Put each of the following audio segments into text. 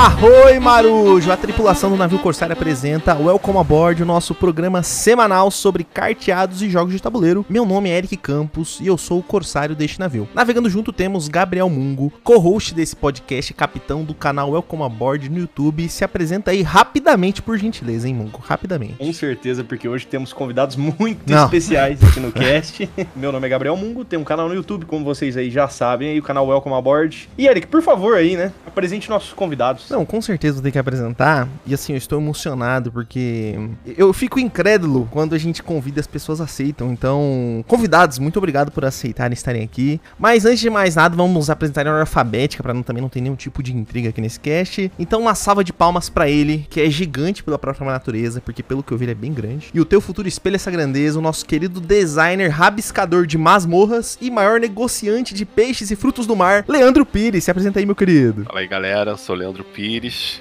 Arroi Marujo! A tripulação do navio Corsário apresenta Welcome Aboard, o nosso programa semanal sobre carteados e jogos de tabuleiro. Meu nome é Eric Campos e eu sou o Corsário deste navio. Navegando junto temos Gabriel Mungo, co-host desse podcast, capitão do canal Welcome Aboard no YouTube. Se apresenta aí rapidamente, por gentileza, hein, Mungo? Rapidamente. Com certeza, porque hoje temos convidados muito Não. especiais aqui no cast. Meu nome é Gabriel Mungo, tem um canal no YouTube, como vocês aí já sabem, aí o canal Welcome Aboard. E Eric, por favor aí, né, apresente nossos convidados. Não, com certeza vou ter que apresentar. E assim, eu estou emocionado porque eu fico incrédulo quando a gente convida as pessoas aceitam. Então, convidados, muito obrigado por aceitarem estarem aqui. Mas antes de mais nada, vamos apresentar em ordem alfabética para não, também não ter nenhum tipo de intriga aqui nesse cast. Então, uma salva de palmas para ele, que é gigante pela própria natureza, porque pelo que eu vi ele é bem grande. E o teu futuro espelha essa grandeza, o nosso querido designer, rabiscador de masmorras e maior negociante de peixes e frutos do mar, Leandro Pires. Se apresenta aí, meu querido. Fala aí galera, eu sou o Leandro Pires,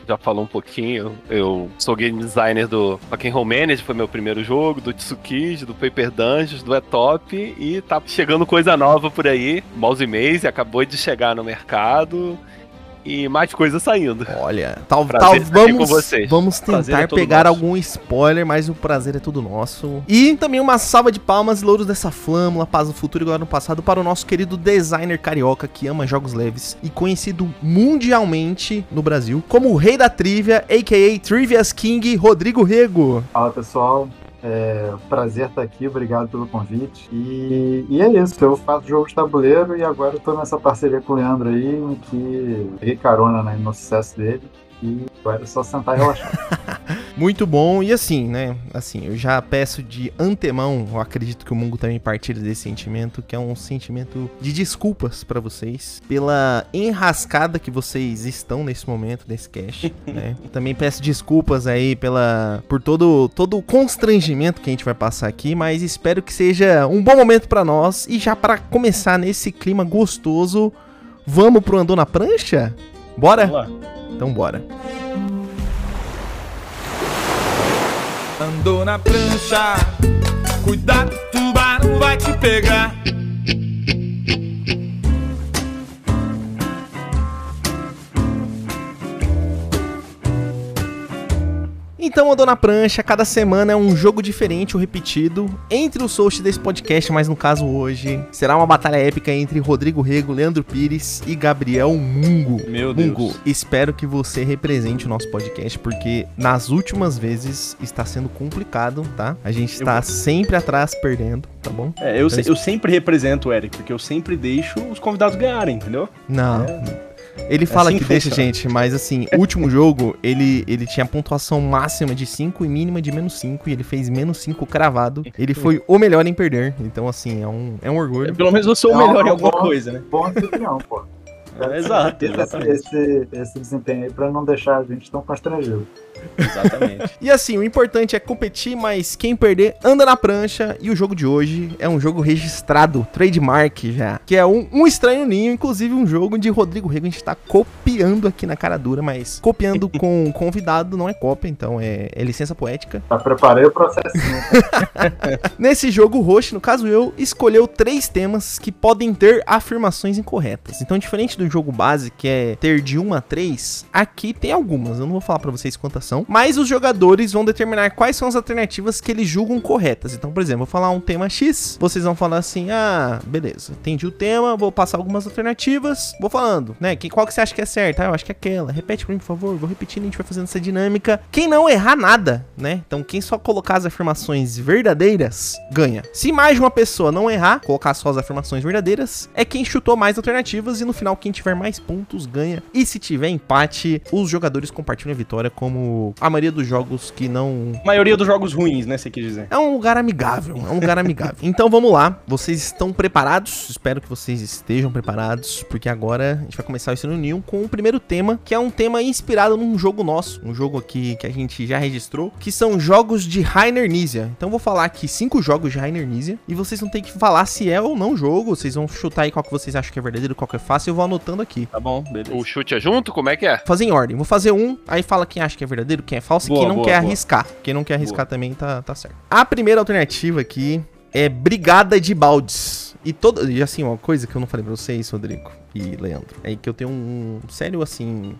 já falou um pouquinho, eu sou game designer do Rock'n'Roll Manager, foi meu primeiro jogo, do Tsukiji, do Paper Dungeons, do Etop, e tá chegando coisa nova por aí, Mouse Maze acabou de chegar no mercado, e mais coisa saindo. Olha, tal, tal estar aqui com vamos, vocês. vamos Prazer tentar é pegar nosso. algum spoiler, mas o prazer é todo nosso. E também uma salva de palmas e louros dessa flâmula, paz no futuro e glória no passado para o nosso querido designer carioca que ama jogos leves e conhecido mundialmente no Brasil como o rei da trivia, a.k.a. Trivia's King, Rodrigo Rego. Fala pessoal, é prazer estar aqui, obrigado pelo convite. E, e é isso, eu faço jogo de tabuleiro e agora tô nessa parceria com o Leandro aí, em que peguei carona né, no sucesso dele. E agora é só sentar e relaxar. Muito bom, e assim, né? Assim, eu já peço de antemão, eu acredito que o Mungo também partilha desse sentimento, que é um sentimento de desculpas pra vocês pela enrascada que vocês estão nesse momento nesse cast, né? Também peço desculpas aí pela por todo todo o constrangimento que a gente vai passar aqui, mas espero que seja um bom momento pra nós e já pra começar nesse clima gostoso, vamos pro andou na prancha? Bora? Então bora. Andou na prancha, cuidado, tubarão vai te pegar. Então, Andou na Prancha, cada semana é um jogo diferente ou repetido entre os hosts desse podcast, mas no caso hoje será uma batalha épica entre Rodrigo Rego, Leandro Pires e Gabriel Mungo. Meu Deus. Mungo, espero que você represente o nosso podcast, porque nas últimas vezes está sendo complicado, tá? A gente está sempre atrás perdendo, tá bom? É, eu, se- eu sempre represento o Eric, porque eu sempre deixo os convidados ganharem, entendeu? Não. Ele fala assim que deixa, funciona. gente, mas assim, o último jogo, ele, ele tinha pontuação máxima de 5 e mínima de menos 5, e ele fez menos 5 cravado. Ele foi o melhor em perder. Então, assim, é um, é um orgulho. Pelo menos eu sou o Não, melhor em não, alguma bom. coisa, né? Bom anfitrião, pô. É, exato, Esse, exatamente. esse, esse desempenho aí pra não deixar a gente tão constrangido. Exatamente. E assim, o importante é competir, mas quem perder anda na prancha. E o jogo de hoje é um jogo registrado, trademark já. Que é um, um estranho ninho, inclusive um jogo de Rodrigo Rego. A gente tá copiando aqui na cara dura, mas copiando com convidado não é cópia, então é, é licença poética. Já preparei o processinho. Nesse jogo, o host, no caso eu, escolheu três temas que podem ter afirmações incorretas. Então, diferente do jogo base, que é ter de 1 a 3, aqui tem algumas. Eu não vou falar pra vocês quantas são, mas os jogadores vão determinar quais são as alternativas que eles julgam corretas. Então, por exemplo, vou falar um tema X, vocês vão falar assim: "Ah, beleza, entendi o tema, vou passar algumas alternativas". Vou falando, né? Que qual que você acha que é certa? Ah, eu acho que é aquela. Repete pra mim, por favor. Vou repetindo, a gente vai fazendo essa dinâmica. Quem não errar nada, né? Então, quem só colocar as afirmações verdadeiras ganha. Se mais de uma pessoa não errar, colocar só as afirmações verdadeiras, é quem chutou mais alternativas e no final quem tiver mais pontos ganha. E se tiver empate, os jogadores compartilham a vitória como a maioria dos jogos que não A maioria dos jogos ruins, né, você quer dizer. é um lugar amigável, é um lugar amigável. Então vamos lá, vocês estão preparados? Espero que vocês estejam preparados, porque agora a gente vai começar esse New com o primeiro tema, que é um tema inspirado num jogo nosso, um jogo aqui que a gente já registrou, que são jogos de Rainer Nizia. Então eu vou falar aqui cinco jogos de Rainer Nizia, e vocês vão ter que falar se é ou não jogo, vocês vão chutar aí qual que vocês acham que é verdadeiro, qual que é fácil, eu vou anotando aqui. Tá bom, beleza. O chute é junto? Como é que é? Fazer em ordem, vou fazer um, aí fala quem acha que é verdadeiro, quem é falso, e Boa, quem não boa, quer boa. arriscar. Quem não quer arriscar também tá, tá certo. A primeira alternativa aqui é Brigada de Baldes. E todo. E assim, uma coisa que eu não falei pra vocês, Rodrigo e Leandro, é que eu tenho um sério assim.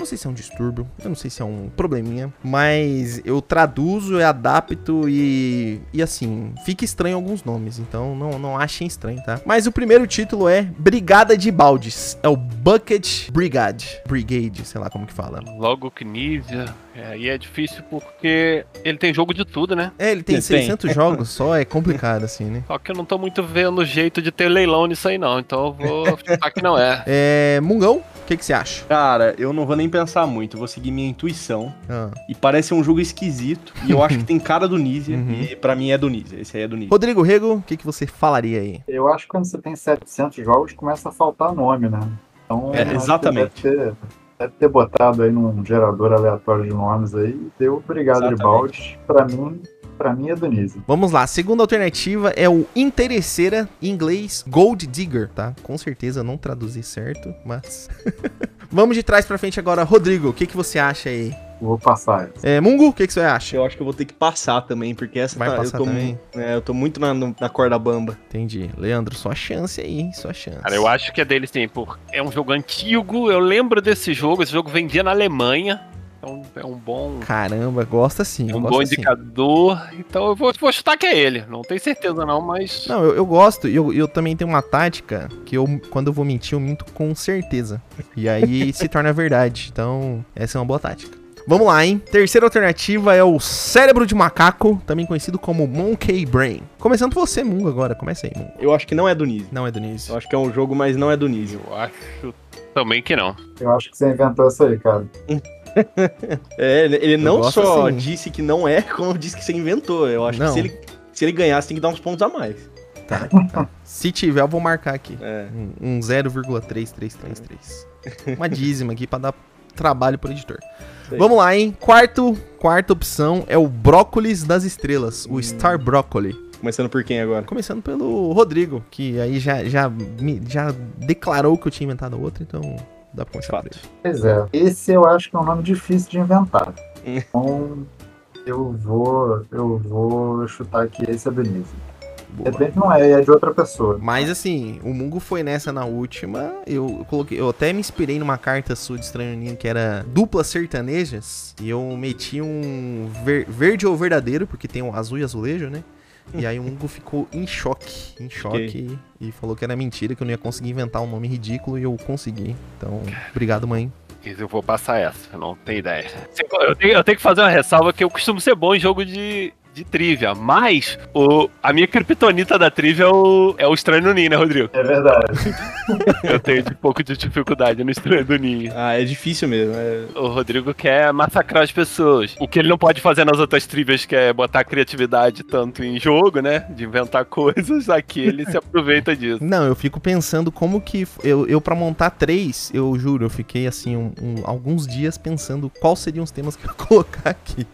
Eu não sei se é um distúrbio, eu não sei se é um probleminha, mas eu traduzo, eu adapto e. E assim, fica estranho alguns nomes, então não, não achem estranho, tá? Mas o primeiro título é Brigada de Baldes. É o Bucket Brigade. Brigade, sei lá como que fala. Logo Knizia. É, e é difícil porque ele tem jogo de tudo, né? É, ele tem Ele tem. 600 jogos só, é complicado assim, né? Só que eu não tô muito vendo jeito de ter leilão nisso aí, não. Então eu vou chutar que não é. É. Mungão, o que, que você acha? Cara, eu não vou nem pensar muito, eu vou seguir minha intuição. Ah. E parece um jogo esquisito. E eu acho que tem cara do Nizia. Uhum. E pra mim é do Nizia. Esse aí é do Nizia. Rodrigo Rego, o que, que você falaria aí? Eu acho que quando você tem 700 jogos, começa a faltar nome, né? Então, É, eu acho que exatamente. Deve ter, deve ter botado aí num gerador aleatório de nomes aí. Deu Brigada de Exatamente. Baldes. Pra mim, pra mim é do Nise. Vamos lá, a segunda alternativa é o interesseira, em inglês Gold Digger, tá? Com certeza eu não traduzi certo, mas. Vamos de trás pra frente agora. Rodrigo, o que, que você acha aí? Vou passar. É, Mungo, o que, que você acha? Eu acho que eu vou ter que passar também, porque essa Vai tá- passar eu tô, também? É, eu tô muito na, na corda bamba. Entendi. Leandro, sua chance aí, sua chance. Cara, eu acho que é dele sim, porque é um jogo antigo, eu lembro desse jogo, esse jogo vendia na Alemanha, então é um bom, Caramba, gosta sim. é um bom indicador, então eu vou, vou chutar que é ele, não tenho certeza não, mas... Não, eu, eu gosto e eu, eu também tenho uma tática que eu, quando eu vou mentir, eu minto com certeza. E aí se torna verdade. Então, essa é uma boa tática. Vamos lá, hein? Terceira alternativa é o cérebro de macaco, também conhecido como Monkey Brain. Começando por você, Mungo, agora. Começa aí, Mungo. Eu acho que não é do Nizia. Não é Denise. Eu acho que é um jogo, mas não é do Nizia. Eu acho também que não. Eu acho que você inventou essa aí, cara. É, ele- não só assim. disse que não é, como disse que você inventou. Eu acho Não. que se ele, se ele ganhasse, tem que dar uns pontos a mais. Tá, tá. Se tiver, eu vou marcar aqui. É. Um, um 0,3333. Uma dízima aqui pra dar trabalho pro editor. Aí. Vamos lá, hein? Quarto, quarta opção é o brócolis das estrelas, o Star Broccoli. Começando por quem agora? Começando pelo Rodrigo, que aí já, já, já declarou que eu tinha inventado outro, então dá pra começar por ele. Pois é. Esse eu acho que é um nome difícil de inventar. Então, eu vou, eu vou chutar que esse é do Nise. De Boa. repente não é, é de outra pessoa. Mas assim, o Mungo foi nessa na última. Eu coloquei, eu até me inspirei numa carta sua de Estranho Ninho que era duplas sertanejas. E eu meti um ver- verde ou verdadeiro, porque tem o azul e azulejo, né? E aí o Mungo ficou em choque, em choque, e, e falou que era mentira, que eu não ia conseguir inventar um nome ridículo e eu consegui. Então, obrigado, mãe. Eu vou passar essa, não tenho ideia. Eu tenho, eu tenho que fazer uma ressalva que eu costumo ser bom em jogo de, de trivia, mas o, a minha criptonita da trivia é o, é o Estranho no Ninho, né, Rodrigo? É verdade. Eu tenho um pouco de dificuldade no Estranho do Ninho. Ah, é difícil mesmo. é- O Rodrigo quer massacrar as pessoas. O que ele não pode fazer nas outras trivias, que é botar criatividade tanto em jogo, né? De inventar coisas, aqui ele se aproveita disso. Não, eu fico pensando como que. Eu, eu para montar três, eu juro, eu fiquei assim, um- um- alguns dias pensando quais seriam os temas que eu ia colocar aqui.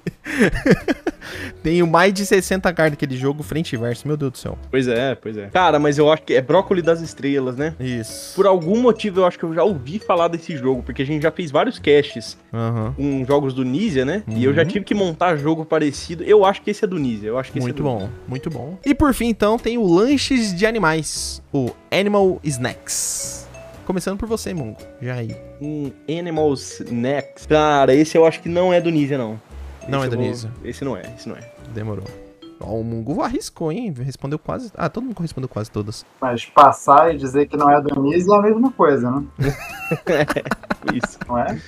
Tenho mais de 60 cartas daquele jogo, frente e verso, meu Deus do céu. Pois é, pois é. Cara, mas eu acho que é Brócoli das Estrelas, né? Isso. Por algum motivo eu acho que eu já ouvi falar desse jogo, porque a gente já fez vários casts Aham. com jogos do Nizia, né? E eu já Uhum. tive que montar jogo parecido. Eu acho que esse é do Nizia. Eu acho que esse Muito é bom, muito bom. E por fim, então, tem o Lanches de Animais, o Animal Snacks. Começando por você, Mungo. Já aí. Um Animal Snacks. Cara, esse eu acho que não é do Nizia, não. Não Esse é eu vou-. Esse não é, esse não é. Demorou. Ó, o Mungo arriscou, hein? Respondeu quase. Ah, todo mundo respondeu quase todas. Mas passar e dizer que não é Nise é a mesma coisa, né? Isso. Não é?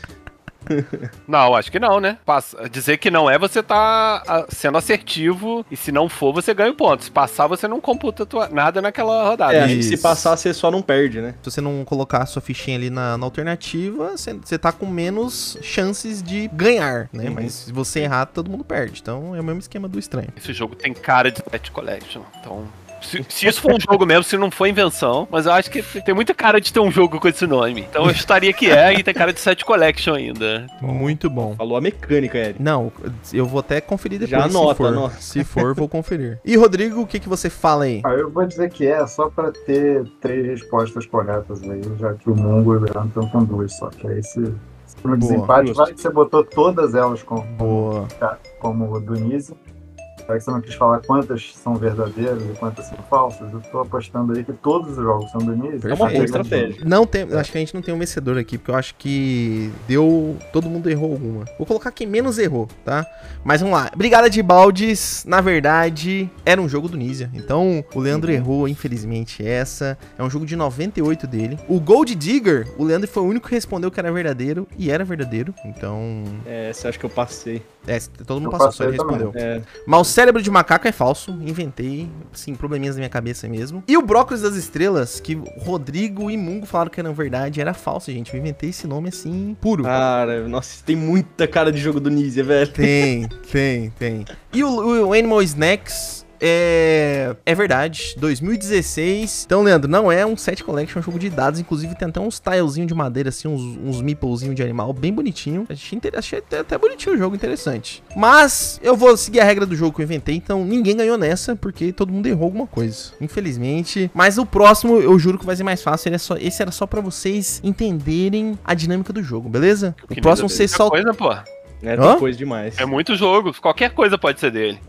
Não, acho que não, né? Passa- dizer que não é, você tá ah, sendo assertivo, e se não for, você ganha um ponto. Se passar, você não computa tua- nada naquela rodada. É, acho que se passar, você só não perde, né? Se você não colocar a sua fichinha ali na, na alternativa, você, você tá com menos chances de ganhar, né? Uhum. Mas se você errar, todo mundo perde. Então é o mesmo esquema do estranho. Esse jogo tem cara de Pet Collection, então... Se, se isso for um jogo mesmo, se não for invenção, mas eu acho que tem muita cara de ter um jogo com esse nome. Então eu estaria que é, e tem cara de Set Collection ainda. Muito bom. Falou a mecânica, Eric. Não, eu vou até conferir depois Já se anota, for. anota. Se for, vou conferir. E Rodrigo, o que, que você fala aí? Ah, eu vou dizer que é só pra ter três respostas corretas aí, já que o Mungo e o Leandro estão com duas só. Que aí se, se no desempate, vai que você botou todas elas como, Boa. como do Nise. Que você não quis falar quantas são verdadeiras e quantas são falsas, eu tô apostando aí que todos os jogos são do início. É uma boa estratégia. Não tem, acho que a gente não tem um vencedor aqui, porque eu acho que deu. Todo mundo errou alguma. Vou colocar quem menos errou, tá? Mas vamos lá. Brigada de Baldes, na verdade, era um jogo do Nizia. Então, o Leandro errou, infelizmente, essa. É um jogo de 98 dele. O Gold Digger, o Leandro foi o único que respondeu que era verdadeiro. E era verdadeiro. Então. É, você acha que eu passei? É, todo mundo Eu passou, só ele também. respondeu. É. Mas o cérebro de macaco é falso, inventei, sim, probleminhas na minha cabeça mesmo. E o brócolis das estrelas, que Rodrigo e Mungo falaram que era verdade, era falso, gente. Eu inventei esse nome assim, puro. Cara, nossa, tem muita cara de jogo do Nizia, velho. Tem, tem, tem. E o, o Animal Snacks é, é verdade, 2016. Então, Leandro, não é um set collection, é um jogo de dados. Inclusive, tem até uns tilezinhos de madeira, assim, uns, uns meeplezinhos de animal, bem bonitinho. Achei, inter- achei até, até bonitinho o jogo, interessante. Mas eu vou seguir a regra do jogo que eu inventei, então ninguém ganhou nessa, porque todo mundo errou alguma coisa. Infelizmente. Mas o próximo, eu juro que vai ser mais fácil. É só, esse era só pra vocês entenderem a dinâmica do jogo, beleza? O próximo vocês só. coisa, pô. É, Hã? tem coisa demais. É muito jogo. Qualquer coisa pode ser dele.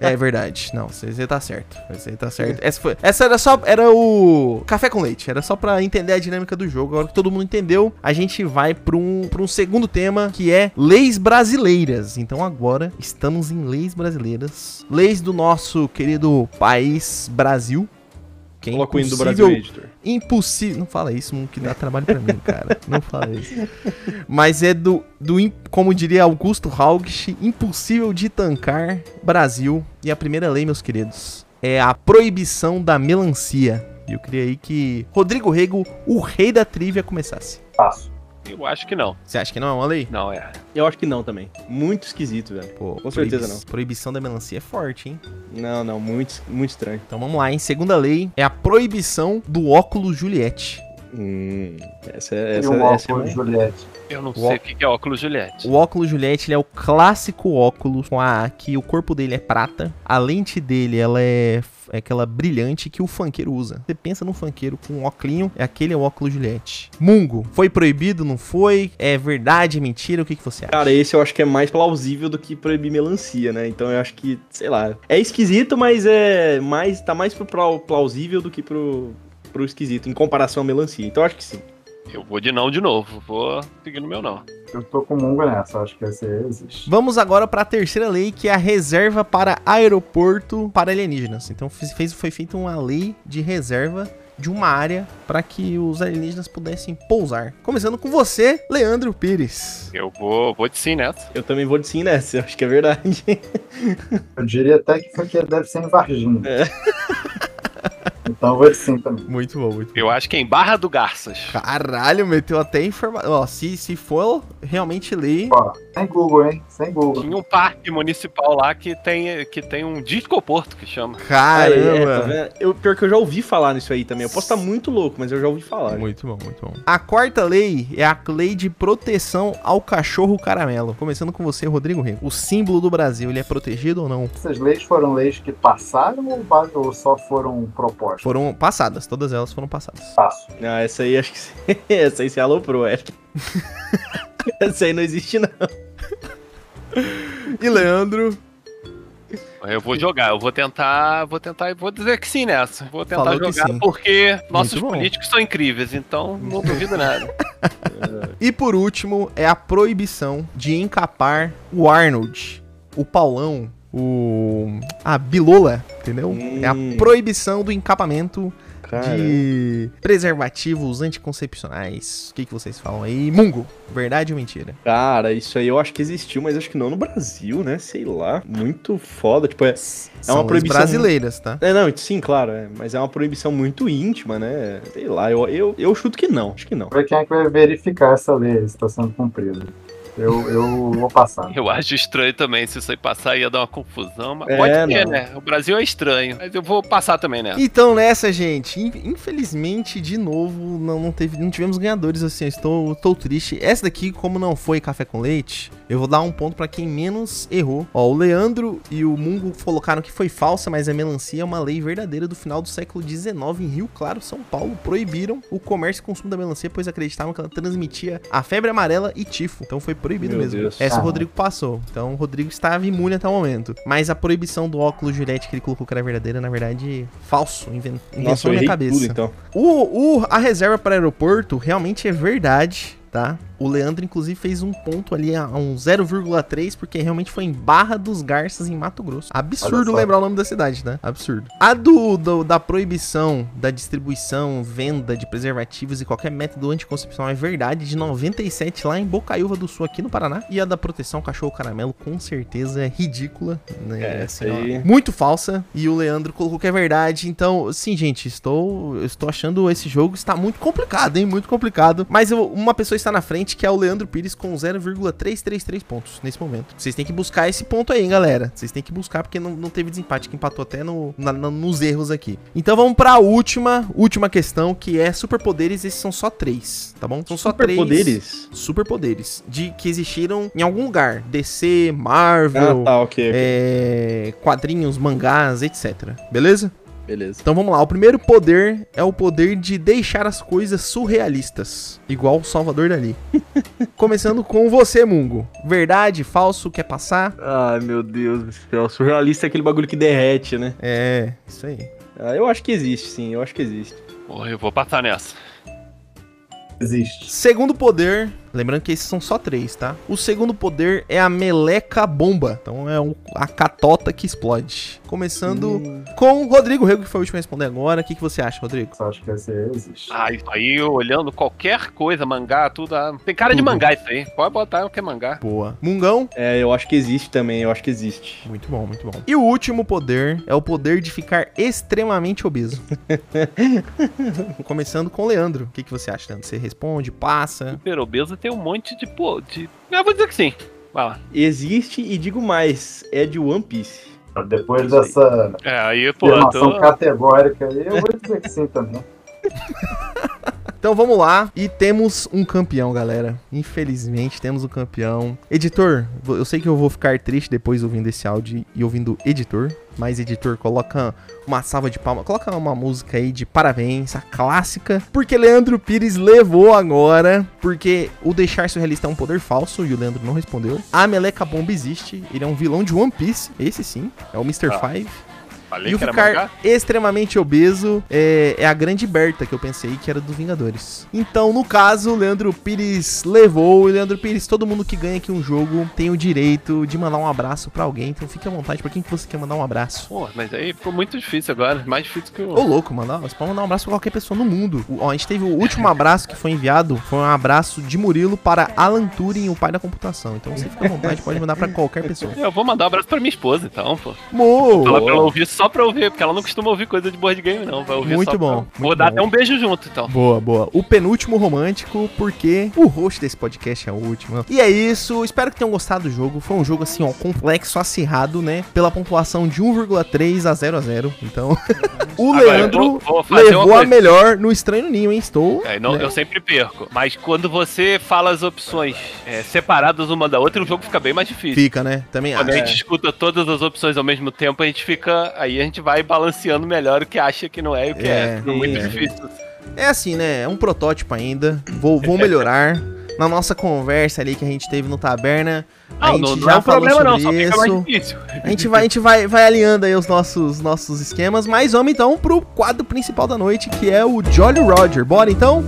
É verdade. Não, você você tá certo. Você tá certo. Essa, foi, essa era só. Era o. Café com leite. Era só pra entender a dinâmica do jogo. Agora que todo mundo entendeu, a gente vai pra um, pra um segundo tema que é leis brasileiras. Então agora estamos em leis brasileiras. Leis do nosso querido país Brasil. Que é Coloca o hino do Brasil Editor. Impossível. Não fala isso, que dá trabalho pra mim, cara. Não fala isso. Mas é do, do como diria Augusto Haugt, impossível de tancar Brasil. E a primeira lei, meus queridos, é a proibição da melancia. E eu queria aí que Rodrigo Rego, o rei da trivia, começasse. Passo. Eu acho que não. Você acha que não é uma lei? Não, é. Eu acho que não também. Muito esquisito, velho. Pô, Com certeza não. Proibição da melancia é forte, hein? Não, não, muito, muito estranho. Então vamos lá, hein? Segunda lei é a proibição do óculos Juliette. Hum, essa, E essa, o essa é óculos uma- Juliette. Eu não O sei ó- o que é óculos Juliette. O óculos Juliette ele é o clássico óculos com a que o corpo dele é prata, a lente dele ela é, é aquela brilhante que o funkeiro usa. Você pensa no funkeiro com um óculinho, é aquele é o óculos Juliette. Mungo, foi proibido, não foi? É verdade, é mentira? O que, que você acha? Cara, esse eu acho que é mais plausível do que proibir melancia, né? Então eu acho que, sei lá. É esquisito, mas é mais. tá mais pro plau- plausível do que pro, pro esquisito, em comparação à melancia. Então acho que sim. Eu vou de não de novo. Vou seguir no meu não. Eu tô com o Mungo nessa, acho que esse aí existe. Vamos agora para a terceira lei, que é a reserva para aeroporto para alienígenas. Então fez, foi feita uma lei de reserva de uma área para que os alienígenas pudessem pousar. Começando com você, Leandro Pires. Eu vou, vou de sim nessa. Eu também vou de sim nessa, eu acho que é verdade. Eu diria até que isso aqui deve ser em Varginha. É. Então eu vou de sim também. Muito bom, muito bom. Eu acho que é em Barra do Garças. Caralho, meteu até informação. Ó, se, se for realmente lei. Ó, sem Google, hein? Sem Google. Tinha um parque municipal lá que tem, que tem um discoporto que chama. Aí, é, tá Caramba! vendo? eu, pior que eu já ouvi falar nisso aí também. Eu posso estar muito louco, mas eu já ouvi falar. muito bom, muito bom. A quarta lei é a lei de proteção ao cachorro caramelo. Começando com você, Rodrigo Rego. O símbolo do Brasil, ele é protegido ou não? Essas leis foram leis que passaram ou só foram propostas? Foram passadas, todas elas foram passadas. Passo. Ah, essa aí acho que. essa aí você aloprou, é. essa aí não existe, não. E Leandro? Eu vou jogar, eu vou tentar, vou tentar, vou dizer que sim nessa. Vou tentar Falou jogar porque nossos bom. políticos são incríveis, então não duvido nada. E por último, é a proibição de encapar o Arnold, o Paulão, o. a Bilola, entendeu? É a Hum. proibição do encapamento Cara. de preservativos anticoncepcionais. O que, que vocês falam aí? Mungo, verdade ou mentira? Cara, isso aí eu acho que existiu, mas acho que não no Brasil, né? Sei lá. Muito foda. Tipo, é. São uma leis proibição brasileiras, tá? É, não, sim, claro, é, mas é uma proibição muito íntima, né? Sei lá, eu, eu, eu chuto que não, acho que não. Pra quem é que vai verificar essa lei se está sendo cumprida? Eu, eu vou passar. Eu acho estranho também, se isso aí passar ia dar uma confusão, mas É, pode ter, não. né? O Brasil é estranho, mas eu vou passar também nessa. Então nessa, gente, in- infelizmente, de novo, não, não, teve, não tivemos ganhadores assim, eu estou, estou triste. Essa daqui, como não foi café com leite, eu vou dar um ponto pra quem menos errou. Ó, o Leandro e o Mungo colocaram que foi falsa, mas a melancia é uma lei verdadeira do final do século XIX em Rio Claro, São Paulo. Proibiram o comércio e consumo da melancia, pois acreditavam que ela transmitia a febre amarela e tifo. Então foi Proibido Meu mesmo. Deus. Essa o Ah. Rodrigo passou. Então o Rodrigo estava imune até o momento. Mas a proibição do óculos Juliette que ele colocou que era verdadeira, na verdade, falso. Inven... Invenção na minha cabeça. tudo, então. O, o- a reserva para aeroporto realmente é verdade, tá? O Leandro, inclusive, fez um ponto ali, a um 0,3, porque realmente foi em Barra dos Garças, em Mato Grosso. Absurdo lembrar o nome da cidade, né? Absurdo. A do, do- da proibição da distribuição, venda de preservativos e qualquer método anticoncepcional é verdade, de 97 lá em Bocaiúva do Sul, aqui no Paraná. E a da proteção cachorro caramelo, com certeza, é ridícula. Né? É, Assim, essa ó, aí- muito falsa. E o Leandro colocou que é verdade. Então, sim, gente, estou, estou achando esse jogo está muito complicado, hein? Muito complicado. Mas eu- uma pessoa está na frente, que é o Leandro Pires, com 0,333 pontos nesse momento. Vocês têm que buscar esse ponto aí, hein, galera. Vocês têm que buscar, porque não, não teve desempate, que empatou até no, na- na- nos erros aqui. Então vamos para a última, última questão, que é superpoderes. Esses são só três, tá bom? São só três. Superpoderes? Superpoderes. De que existiram em algum lugar. DC, Marvel. Ah, tá, ok. ok. É, quadrinhos, mangás, etc. Beleza? Beleza. Então vamos lá. O primeiro poder é o poder de deixar as coisas surrealistas, igual o Salvador Dali. Começando com você, Mungo. Verdade, falso, quer passar? Ai, meu Deus do céu. Surrealista é aquele bagulho que derrete, né? É, isso aí. Ah, eu acho que existe, sim. Eu acho que existe. Porra, eu vou passar nessa. Existe. Segundo poder, lembrando que esses são só três, tá? O segundo poder é a meleca bomba. Então é um- a catota que explode. Começando Hum. com o Rodrigo Rego, que foi o último a responder agora. O que, que você acha, Rodrigo? Só acho que esse aí existe. Ah, isso aí, eu olhando qualquer coisa, mangá, tudo. ah, tem cara de Tudo. mangá isso aí. Pode botar o que é mangá. Boa. Mungão? É, eu acho que existe também. Eu acho que existe. Muito bom, muito bom. E o último poder é o poder de ficar extremamente obeso. Começando com o Leandro. O que, que você acha, Leandro? Você responde, passa. Super obeso tem um monte de. Pô, de. Eu vou dizer que sim. Vai lá. Existe e digo mais. É de One Piece. Depois dessa É, aí, pô, eu afirmação tô. categórica aí, eu vou dizer que sim também. Então vamos lá. E temos um campeão, galera. Infelizmente, temos um campeão. Editor, eu sei que eu vou ficar triste depois ouvindo esse áudio e ouvindo editor. Mas, editor, coloca uma salva de palmas. Coloca uma música aí de parabéns, a clássica. Porque Leandro Pires levou agora. Porque o deixar surrealista é um poder falso e o Leandro não respondeu. A Meleca Bomba existe. Ele é um vilão de One Piece. Esse sim. É o Mr. Ah. Five. Falei E o ficar mangá? extremamente obeso é, é a grande Berta que eu pensei que era do Vingadores. Então, no caso, o Leandro Pires levou. E Leandro Pires, todo mundo que ganha aqui um jogo tem o direito de mandar um abraço pra alguém. Então fique à vontade. Pra quem que você quer mandar um abraço? Pô, mas aí ficou muito difícil agora. Mais difícil que o. Ô, louco, mandar, você pode mandar um abraço pra qualquer pessoa no mundo. O- ó, a gente teve o último abraço que foi enviado. Foi um abraço de Murilo para Alan Turing, o pai da computação. Então você fica à vontade, pode mandar pra qualquer pessoa. Eu vou mandar um abraço pra minha esposa, então, pô. Mo! Ela ouvir só pra ouvir, porque ela não costuma ouvir coisa de board game, não. Vai ouvir Muito bom, pra- Vou muito dar bom. até um beijo junto, então. Boa, boa. O penúltimo romântico, porque o host desse podcast é o último. E é isso. Espero que tenham gostado do jogo. Foi um jogo assim, ó, complexo, acirrado, né? Pela pontuação de 1,3 a 0 a 0. Então, o Agora, Leandro vou- vou levou a melhor no Estranho Ninho, hein? Estou. É, não, né? Eu sempre perco. Mas quando você fala as opções é, separadas uma da outra, o jogo fica bem mais difícil. Fica, né? Também Quando a gente escuta todas as opções ao mesmo tempo, a gente fica. Aí a gente vai balanceando melhor o que acha que não é e o que é. É, Fica muito é. difícil. É assim, né? É um protótipo ainda. Vou, vou melhorar. Na nossa conversa ali que a gente teve no Taberna, a Não, gente não, não já é um falou problema, não, sobre só fica mais isso. difícil. A gente vai, a gente vai, vai alinhando aí os nossos, nossos esquemas, mas vamos então pro quadro principal da noite, que é o Jolly Roger. Bora então?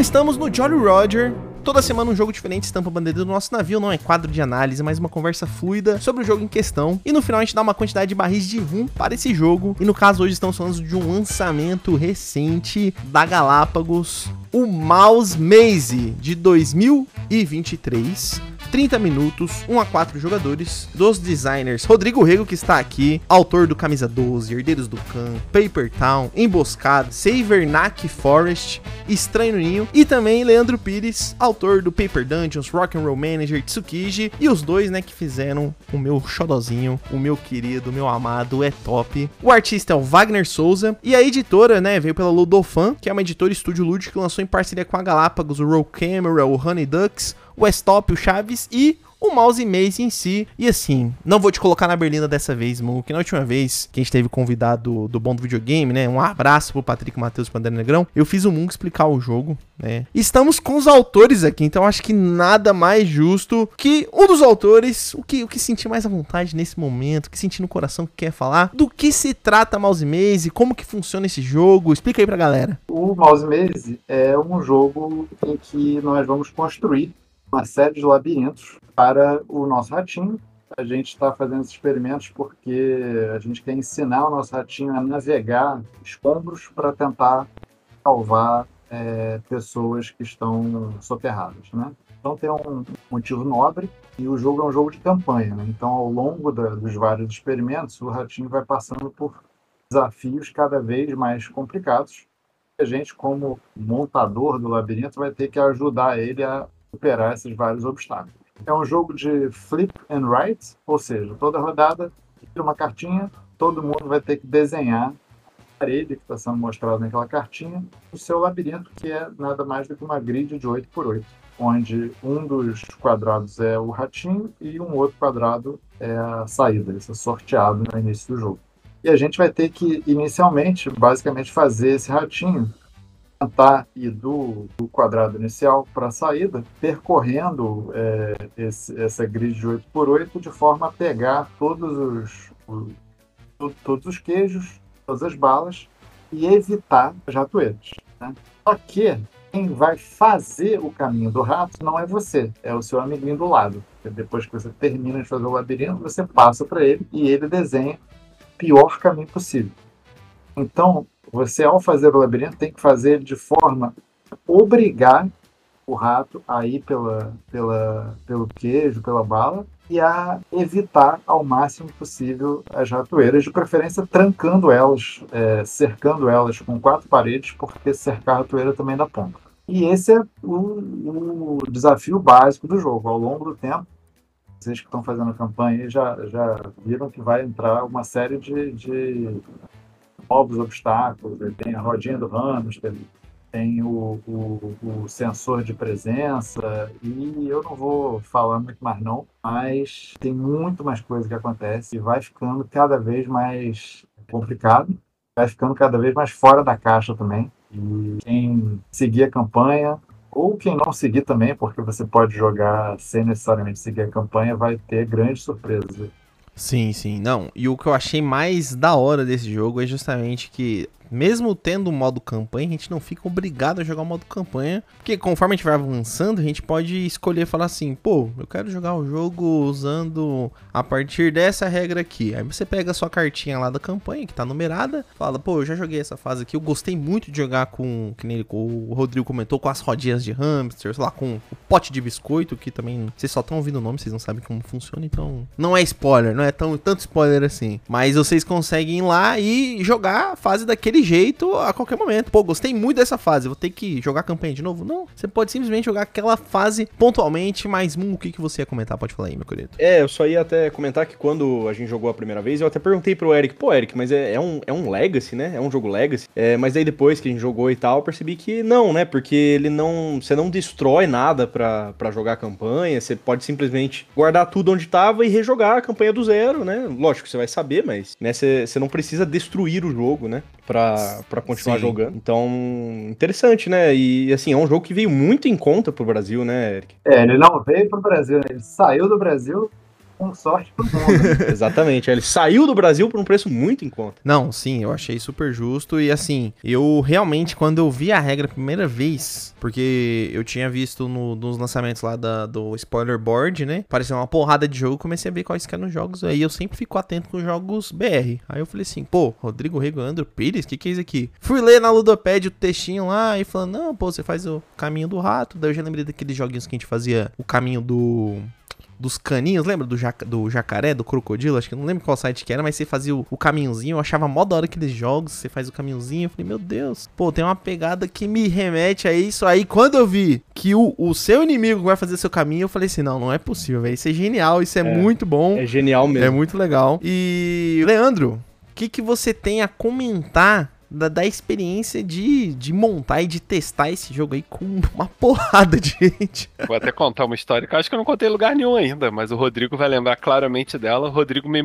Então estamos no Jolly Roger. Toda semana um jogo diferente estampa a bandeira do nosso navio, não é quadro de análise, mas uma conversa fluida sobre o jogo em questão. E no final a gente dá uma quantidade de barris de rum para esse jogo. E no caso hoje estamos falando de um lançamento recente da Galápagos, o Mouse Maze de 2023. 30 minutos, 1 a 4 jogadores, dos designers Rodrigo Rego, que está aqui, autor do Camisa 12, Herdeiros do Khan, Paper Town, Emboscado, Savernack Forest, Estranho Ninho, e também Leandro Pires, autor do Paper Dungeons, Rock and Roll Manager, Tsukiji, e os dois, né, que fizeram o meu xodozinho, o meu querido, meu amado, é top. O artista é o Wagner Souza, e a editora, né, veio pela Ludofan, que é uma editora estúdio lúdico que lançou em parceria com a Galápagos, o Roll Camera, o Honey Ducks, o Westop, o Chaves e o mouse maze em si. E assim, não vou te colocar na berlina dessa vez, Mu, que na última vez que a gente teve convidado do Bom do Videogame, né? Um abraço pro Patrick Matheus André Negrão. Eu fiz o Mungo explicar o jogo, né? Estamos com os autores aqui, então acho que nada mais justo que um dos autores, o que, o que sentir mais à vontade nesse momento, o que sentir no coração que quer falar, do que se trata Mouse Maze, como que funciona esse jogo. Explica aí pra galera. O Mouse Maze é um jogo em que nós vamos construir uma série de labirintos para o nosso ratinho. A gente está fazendo esses experimentos porque a gente quer ensinar o nosso ratinho a navegar escombros para tentar salvar é, pessoas que estão soterradas, né? Então tem um motivo nobre e o jogo é um jogo de campanha. Né? Então ao longo da, dos vários experimentos, o ratinho vai passando por desafios cada vez mais complicados. A gente, como montador do labirinto, vai ter que ajudar ele a superar esses vários obstáculos. É um jogo de flip and write, ou seja, toda rodada tira uma cartinha, todo mundo vai ter que desenhar a parede que está sendo mostrada naquela cartinha, o seu labirinto, que é nada mais do que uma grid de 8 por 8 onde um dos quadrados é o ratinho e um outro quadrado é a saída. Isso é sorteado no início do jogo. E a gente vai ter que, inicialmente, basicamente fazer esse ratinho tentar ir do, do quadrado inicial para a saída, percorrendo é, esse, essa grid de 8x8 de forma a pegar todos os, os, todos os queijos, todas as balas e evitar as ratoeiras. Né? Só que quem vai fazer o caminho do rato não é você, é o seu amiguinho do lado. Depois que você termina de fazer o labirinto, você passa para ele e ele desenha o pior caminho possível. Então, você, ao fazer o labirinto, tem que fazer de forma obrigar o rato a ir pela, pela, pelo queijo, pela bala, e a evitar ao máximo possível as ratoeiras, de preferência trancando elas, é, cercando elas com quatro paredes, porque cercar a ratoeira também dá ponto. E esse é o, o desafio básico do jogo. Ao longo do tempo, vocês que estão fazendo a campanha já, já viram que vai entrar uma série de, de novos obstáculos. Tem a rodinha do hamster, tem o, o, o, sensor de presença, e eu não vou falar muito mais não, mas tem muito mais coisa que acontece e vai ficando cada vez mais complicado, vai ficando cada vez mais fora da caixa também. E quem seguir a campanha, ou quem não seguir também, porque você pode jogar sem necessariamente seguir a campanha, vai ter grandes surpresas. Sim, sim. Não, e o que eu achei mais da hora desse jogo é justamente que mesmo tendo o modo campanha, a gente não fica obrigado a jogar o modo campanha, porque conforme a gente vai avançando, a gente pode escolher falar assim, pô, eu quero jogar o jogo usando a partir dessa regra aqui. Aí você pega a sua cartinha lá da campanha, que tá numerada, fala, pô, eu já joguei essa fase aqui, eu gostei muito de jogar com, que nem o Rodrigo comentou, com as rodinhas de hamster, sei lá, com o pote de biscoito, que também, vocês só estão ouvindo o nome, vocês não sabem como funciona, então não é spoiler, não é tão, tanto spoiler assim. Mas vocês conseguem ir lá e jogar a fase daquele jeito a qualquer momento. Pô, gostei muito dessa fase, vou ter que jogar a campanha de novo? Não, você pode simplesmente jogar aquela fase pontualmente, mas hum, o que, que você ia comentar? Pode falar aí, meu querido. É, eu só ia até comentar que quando a gente jogou a primeira vez, eu até perguntei pro Eric, pô, Eric, mas é, é um, é um Legacy, né? É um jogo Legacy. É, mas aí depois que a gente jogou e tal, eu percebi que não, né? Porque ele não. Você não destrói nada pra jogar a campanha, você pode simplesmente guardar tudo onde tava e rejogar a campanha do zero, né? Lógico, você vai saber, mas né, você, você não precisa destruir o jogo, né? Pra, pra continuar Sim. jogando. Então, interessante, né? E assim, é um jogo que veio muito em conta pro Brasil, né, Eric? É, ele não veio pro Brasil, né? ele saiu do Brasil com sorte pro mundo. né? Exatamente. Ele saiu do Brasil por um preço muito em conta. Não, sim, eu achei super justo. E assim, eu realmente, quando eu vi a regra a primeira vez, porque eu tinha visto no- nos lançamentos lá da- do spoiler board, né? Parecia uma porrada de jogo, comecei a ver quais que eram os jogos. Aí eu sempre fico atento com os jogos BR. Aí eu falei assim, pô, Rodrigo Rego Andro Pires, que que é isso aqui? Fui ler na Ludopédia o textinho lá e falando, não, pô, você faz o caminho do rato. Daí eu já lembrei daqueles joguinhos que a gente fazia o caminho do dos caninhos, lembra do, jaca, do jacaré, do crocodilo? Acho que eu não lembro qual site que era, mas você fazia o, o caminhozinho. Eu achava mó da hora aqueles jogos. Você faz o caminhozinho. Eu falei, meu Deus, pô, tem uma pegada que me remete a isso. Aí quando eu vi que o, o seu inimigo vai fazer seu caminho, eu falei assim: não, não é possível, velho. Isso é genial, isso é, muito bom. É genial mesmo. É muito legal. E, Leandro, o que, que você tem a comentar da, da experiência de, de montar e de testar esse jogo aí com uma porrada de gente? Vou até contar uma história que eu acho que eu não contei em lugar nenhum ainda, mas o Rodrigo vai lembrar claramente dela. O Rodrigo me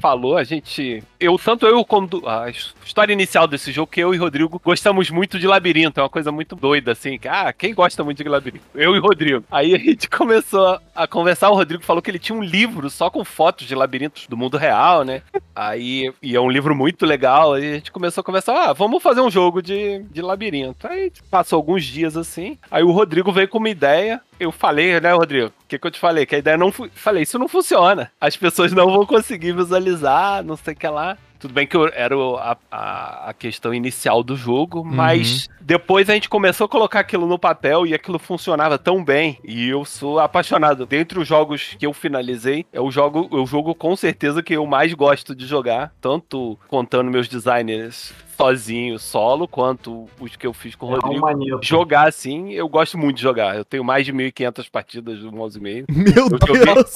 falou, a gente. Eu, tanto eu como. A história inicial desse jogo, que eu e o Rodrigo gostamos muito de labirinto. É uma coisa muito doida, assim. que, Ah, quem gosta muito de labirinto? Eu e o Rodrigo. Aí a gente começou a conversar. O Rodrigo falou que ele tinha um livro só com fotos de labirintos do mundo real, né? Aí, e é um livro muito legal. Aí a gente começou a conversar, ah, vamos fazer um jogo de, de labirinto. Aí passou alguns dias assim. Aí o Rodrigo veio com uma ideia. Eu falei, né, Rodrigo? O que, que eu te falei? Que a ideia não. Falei, isso não funciona. As pessoas não vão conseguir visualizar, não sei o que lá. Tudo bem que eu- era a, a, a questão inicial do jogo, mas depois a gente começou a colocar aquilo no papel e aquilo funcionava tão bem. E eu sou apaixonado. Dentre os jogos que eu finalizei, é o jogo, é o jogo com certeza que eu mais gosto de jogar. Tanto contando meus designers sozinho, solo, quanto os que eu fiz com o É Rodrigo. Jogar assim, eu gosto muito de jogar. Eu tenho mais de 1.500 partidas do mouse e meio. Meu Eu joguei- Deus!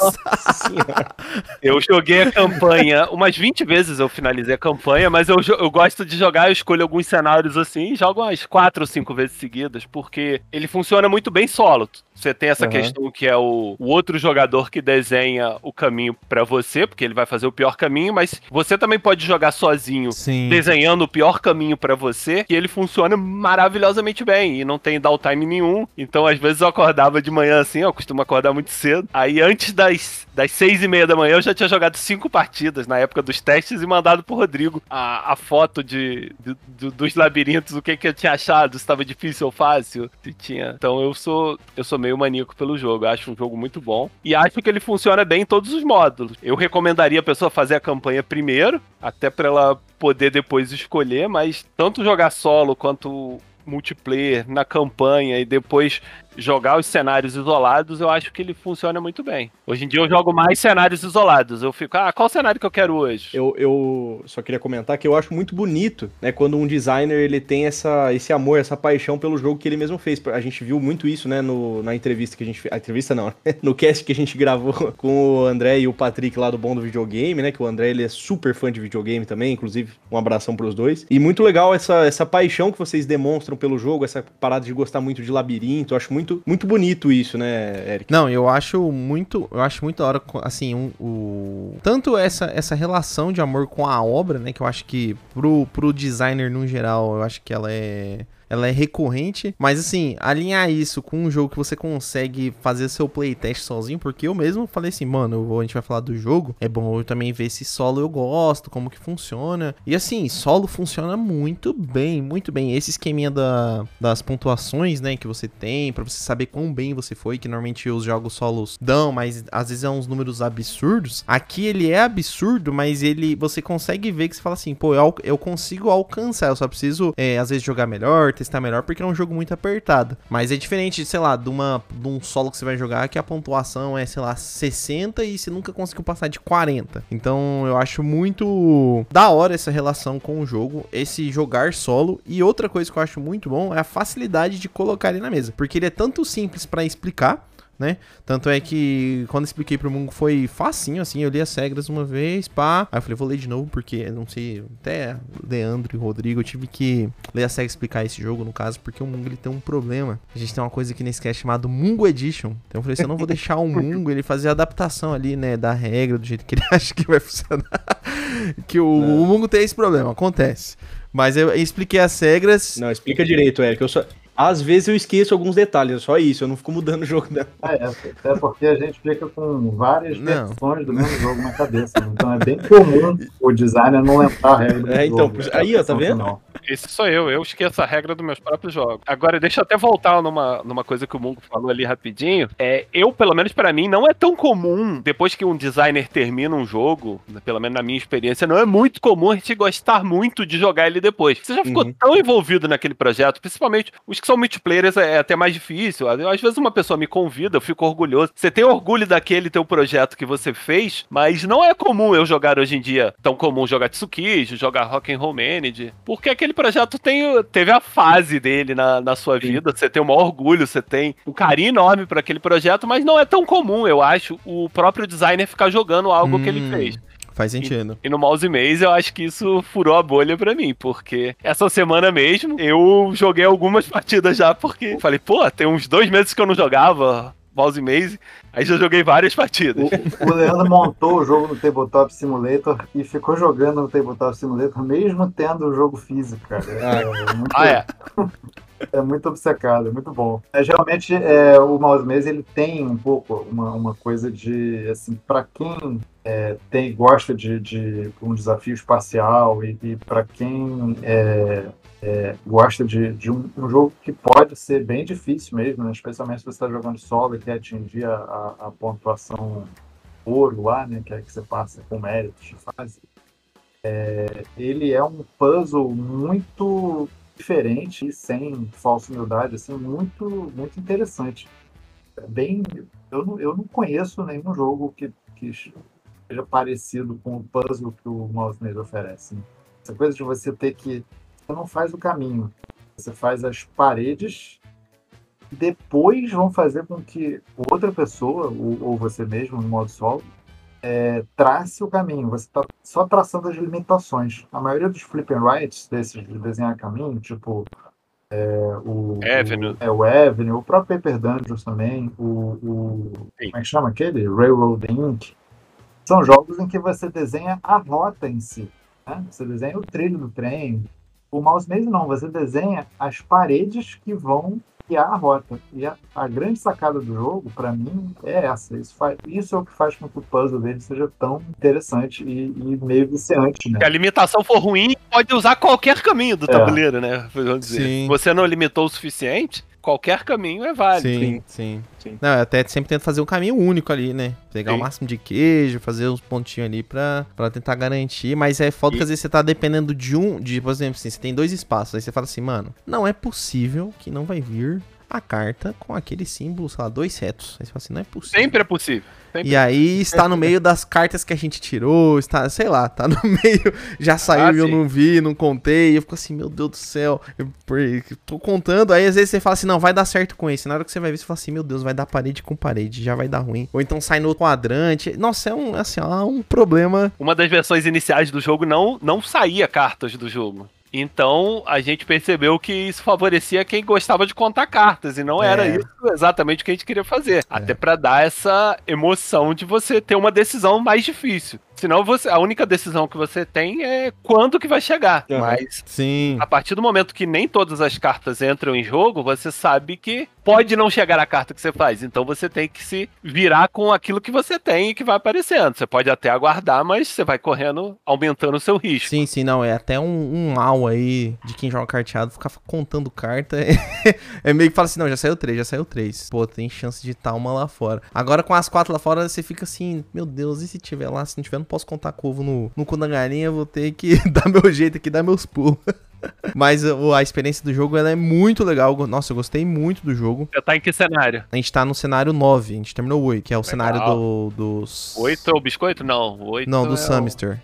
Eu joguei a campanha umas 20 vezes, eu finalizei a campanha, mas eu, eu gosto de jogar, eu escolho alguns cenários assim e jogo umas 4 ou 5 vezes seguidas, porque ele funciona muito bem solo. Você tem essa Aham. questão que é o, o outro jogador que desenha o caminho pra você, porque ele vai fazer o pior caminho, mas você também pode jogar sozinho Sim. desenhando o pior caminho pra você e ele funciona maravilhosamente bem e não tem downtime nenhum. Então, às vezes eu acordava de manhã assim, eu costumo acordar muito cedo. Aí, antes das, das seis e meia da manhã, eu já tinha jogado cinco partidas na época dos testes e mandado pro Rodrigo a, a foto de, do- do- dos labirintos, o que, que eu tinha achado, se estava difícil ou fácil. Se tinha. Então, eu sou, eu sou meio maníaco pelo jogo. Eu acho um jogo muito bom e acho que ele funciona bem em todos os módulos. Eu recomendaria a pessoa fazer a campanha primeiro, até pra ela poder depois escolher, mas tanto jogar solo quanto multiplayer na campanha e depois jogar os cenários isolados, eu acho que ele funciona muito bem. Hoje em dia eu jogo mais cenários isolados. Eu fico, ah, qual cenário que eu quero hoje? Eu, eu só queria comentar que eu acho muito bonito, né, quando um designer ele tem essa, esse amor, essa paixão pelo jogo que ele mesmo fez. A gente viu muito isso, né, no, na entrevista que a gente fez. A entrevista não, né? no cast que a gente gravou com o André e o Patrick lá do Bom do Videogame, né, que o André ele é super fã de videogame também, inclusive um abração pros dois. E muito legal essa, essa paixão que vocês demonstram pelo jogo, essa parada de gostar muito de labirinto. Eu acho muito, muito bonito isso, né, Eric? Não, eu acho muito, eu acho muito da hora, assim, um- o tanto essa, essa relação de amor com a obra, né, que eu acho que pro, pro designer no geral, eu acho que ela é ela é recorrente, mas assim, alinhar isso com um jogo que você consegue fazer seu playtest sozinho, porque eu mesmo falei assim, mano, a gente vai falar do jogo, é bom eu também ver se solo eu gosto, como que funciona. E assim, solo funciona muito bem, muito bem. Esse esqueminha da, das pontuações, né, que você tem, pra você saber quão bem você foi, que normalmente os jogos solos dão, mas às vezes é uns números absurdos. Aqui ele é absurdo, mas ele você consegue ver que você fala assim, pô, eu, eu consigo alcançar, eu só preciso é, às vezes jogar melhor, testar melhor, porque é um jogo muito apertado. Mas é diferente, sei lá, de, uma, de um solo que você vai jogar que a pontuação é, sei lá, 60 e você nunca conseguiu passar de 40. Então eu acho muito da hora essa relação com o jogo, esse jogar solo. E outra coisa que eu acho muito bom é a facilidade de colocar ele na mesa, porque ele é tanto simples pra explicar. Né? Tanto é que quando expliquei pro Mungo foi facinho, assim, eu li as regras uma vez, pá. Aí eu falei, vou ler de novo, porque eu não sei, até Leandro e Rodrigo, eu tive que ler as regras e explicar esse jogo, no caso, porque o Mungo ele tem um problema. A gente tem uma coisa aqui nesse cast chamado Mungo Edition. Então eu falei assim, eu não vou deixar o Mungo ele fazer a adaptação ali, né, da regra, do jeito que ele acha que vai funcionar. que o, o Mungo tem esse problema, acontece. Mas eu expliquei as regras. Não, explica direito, Eric. Eu só... Às vezes eu esqueço alguns detalhes, é só isso. Eu não fico mudando o jogo dela. É, até porque a gente fica com várias Não. versões do mesmo jogo na cabeça. né? Então é bem comum o designer não lembrar a regra. do É, então, jogo, por- aí, ó, tá vendo? final. Esse sou eu, eu esqueço a regra dos meus próprios jogos. Agora, deixa eu até voltar numa, numa coisa que o Mungo falou ali rapidinho. É, eu, pelo menos pra mim, não é tão comum, depois que um designer termina um jogo, né, pelo menos na minha experiência, não é muito comum a gente gostar muito de jogar ele depois. Você já ficou Uhum. tão envolvido naquele projeto, principalmente os que são multiplayers é até mais difícil. Às vezes uma pessoa me convida, eu fico orgulhoso. Você tem orgulho daquele teu projeto que você fez, mas não é comum eu jogar hoje em dia. Tão comum jogar Tsukiji, jogar Rock and Roll Manage, porque aquele projeto tem, teve a fase dele na, na sua vida. Você tem um maior orgulho, você tem um carinho enorme para aquele projeto, mas não é tão comum, eu acho, o próprio designer ficar jogando algo que ele Hum. fez. Faz sentido. E no Mouse Maze eu acho que isso furou a bolha pra mim, porque essa semana mesmo eu joguei algumas partidas já, porque falei, pô, tem uns dois meses que eu não jogava Mouse Maze, aí já joguei várias partidas. O, o Leandro montou o jogo no Tabletop Simulator e ficou jogando no Tabletop Simulator, mesmo tendo o jogo físico, cara. É, muito, Ah, é. é muito obcecado, é muito bom. É, geralmente, é, o Mouse Maze ele tem um pouco uma, uma coisa de, assim, para quem é, tem, gosta de, de um desafio espacial e, e para quem é, é, gosta de, de um, um jogo que pode ser bem difícil mesmo, né? especialmente se você está jogando solo e quer atingir a, a, a pontuação ouro lá, né? que é que você passa com méritos de fase. É, ele é um puzzle muito diferente e sem falsa humildade, assim, muito, muito interessante. É Bem, eu não, eu não conheço nenhum jogo que, que seja parecido com o puzzle que o Mouse Maze oferece. né? Essa coisa de você ter que. Você não faz o caminho, você faz as paredes, depois vão fazer com que outra pessoa, ou, ou você mesmo, no modo solo, é, trace o caminho. Você está só traçando as limitações. A maioria dos flip and rights, desses de desenhar caminho, tipo é, o, Avenue. o, é, o Avenue, o próprio Paper Dungeons também, o, o como é que chama aquele? Railroad Inc. São jogos em que você desenha a rota em si. né? Você desenha o trilho do trem. O Mouse Maze não, você desenha as paredes que vão guiar a rota. E a, a grande sacada do jogo, para mim, é essa. Isso, faz, isso é o que faz com que o puzzle dele seja tão interessante e, e meio viciante, né? Se a limitação for ruim, pode usar qualquer caminho do É. tabuleiro, né? Vamos dizer. Sim. Você não limitou o suficiente, qualquer caminho é válido. Sim, sim. Sim. Não, eu até sempre tento fazer um caminho único ali, né? Pegar Sim. o máximo de queijo, fazer uns pontinhos ali pra, pra tentar garantir. Mas é foda E- que às vezes você tá dependendo de um. De, por exemplo, assim, você tem dois espaços. Aí você fala assim, mano, não é possível que não vai vir a carta com aquele símbolo, sei lá, dois retos. Aí você fala assim, não é possível. Sempre é possível. Sempre. E aí está no meio das cartas que a gente tirou, está, sei lá, tá no meio, já saiu Ah, e eu não vi, não contei, eu fico assim, meu Deus do céu, eu tô contando, aí às vezes você fala assim, não, vai dar certo com esse, na hora que você vai ver, você fala assim, meu Deus, vai dar parede com parede, já vai dar ruim, ou então sai no quadrante, nossa, é um, assim, ó, um problema, Uma das versões iniciais do jogo não, não saía cartas do jogo. Então a gente percebeu que isso favorecia quem gostava de contar cartas e não era É. isso exatamente o que a gente queria fazer. Até pra dar essa emoção de você ter uma decisão mais difícil. Senão você, a única decisão que você tem é quando que vai chegar. Aham. Mas sim, a partir do momento que nem todas as cartas entram em jogo, você sabe que pode não chegar a carta que você faz. Então você tem que se virar com aquilo que você tem e que vai aparecendo. Você pode até aguardar, mas você vai correndo, aumentando o seu risco. sim, sim, não, é até um, um mal aí de quem joga carteado, ficar contando carta, é, meio que fala assim, não, já saiu três, já saiu três, pô, tem chance de estar uma lá fora. Agora com as quatro lá fora, você fica assim, meu Deus, e se tiver lá, se não tiver, não posso contar com ovo no, no cu da galinha, vou ter que dar meu jeito aqui, dar meus pulos. Mas a experiência do jogo ela é muito legal. Nossa, eu gostei muito do jogo. Você tá em que cenário? A gente tá no cenário 9, a gente terminou o 8, que é o cenário do, dos. Oito é o biscoito? Não. Oito Não, do é. O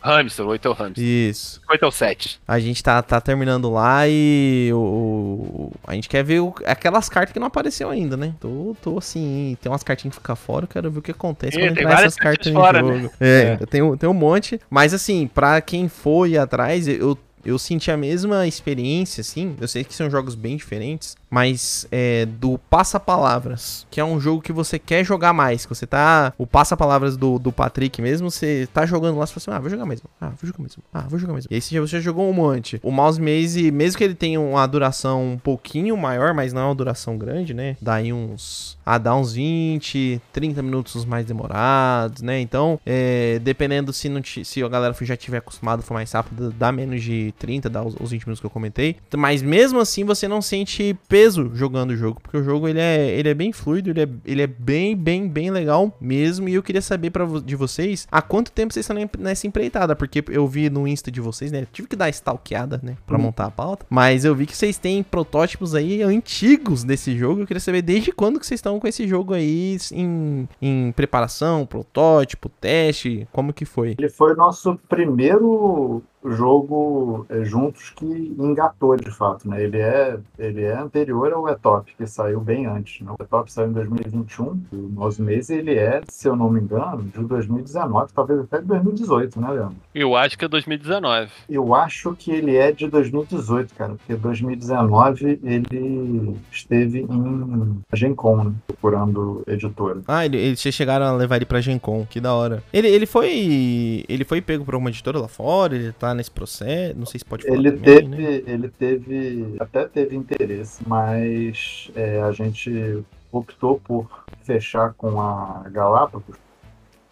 hamster, oito é o hamster. Isso. Oito é o sete. A gente tá, tá terminando lá e o, o- a gente quer ver o- aquelas cartas que não apareceu ainda, né? Tô, tô assim, tem umas cartinhas que ficam fora, eu quero ver o que acontece Ih, quando tem entrar essas cartas cartas fora, em né? jogo. É, eu tenho, tenho um monte. Mas assim, pra quem for ir atrás, eu, eu senti a mesma experiência, assim. Eu sei que são jogos bem diferentes, mas é do Passa-Palavras, que é um jogo que você quer jogar mais. Que você tá. O Passa-Palavras do, do Patrick mesmo, você tá jogando lá, você fala assim: ah, vou jogar mesmo. Ah, vou jogar mesmo. Ah, vou jogar mesmo. E aí você já, você já jogou um monte. O Mouse Maze, mesmo que ele tenha uma duração um pouquinho maior, mas não é uma duração grande, né? Dá aí uns. Ah, dá uns 20, 30 minutos mais demorados, né? Então, é, dependendo se, não se a galera já tiver acostumado, for mais rápido, dá menos de de 30, dá os, os 20 minutos que eu comentei. Mas mesmo assim você não sente peso jogando o jogo, porque o jogo ele é, ele é bem fluido, ele é, ele é bem, bem, bem legal mesmo. E eu queria saber pra, de vocês há quanto tempo vocês estão nessa empreitada, porque eu vi no Insta de vocês, né? Tive que dar stalkeada, né, pra montar a pauta. Mas eu vi que vocês têm protótipos aí antigos desse jogo. Eu queria saber desde quando que vocês estão com esse jogo aí em, em preparação, protótipo, teste, como que foi? Ele foi o nosso primeiro jogo é, juntos que engatou de fato, né? Ele é, ele é anterior ao Etop, que saiu bem antes. Né? O Etop saiu em 2021, o nosso mês ele é, se eu não me engano, de 2019, talvez até de 2018, né, Leandro? Eu acho que é 2019. Eu acho que ele é de 2018, cara, porque 2019 ele esteve em Gen Con, né? procurando editora. Ah, ele, eles chegaram a levar ele pra Gen Con, que da hora. Ele, ele foi. Ele foi pego por uma editora lá fora, ele tá nesse processo. Não sei se pode falar. Ele também, teve, né? ele teve, até teve interesse, mas é, a gente optou por fechar com a Galápagos.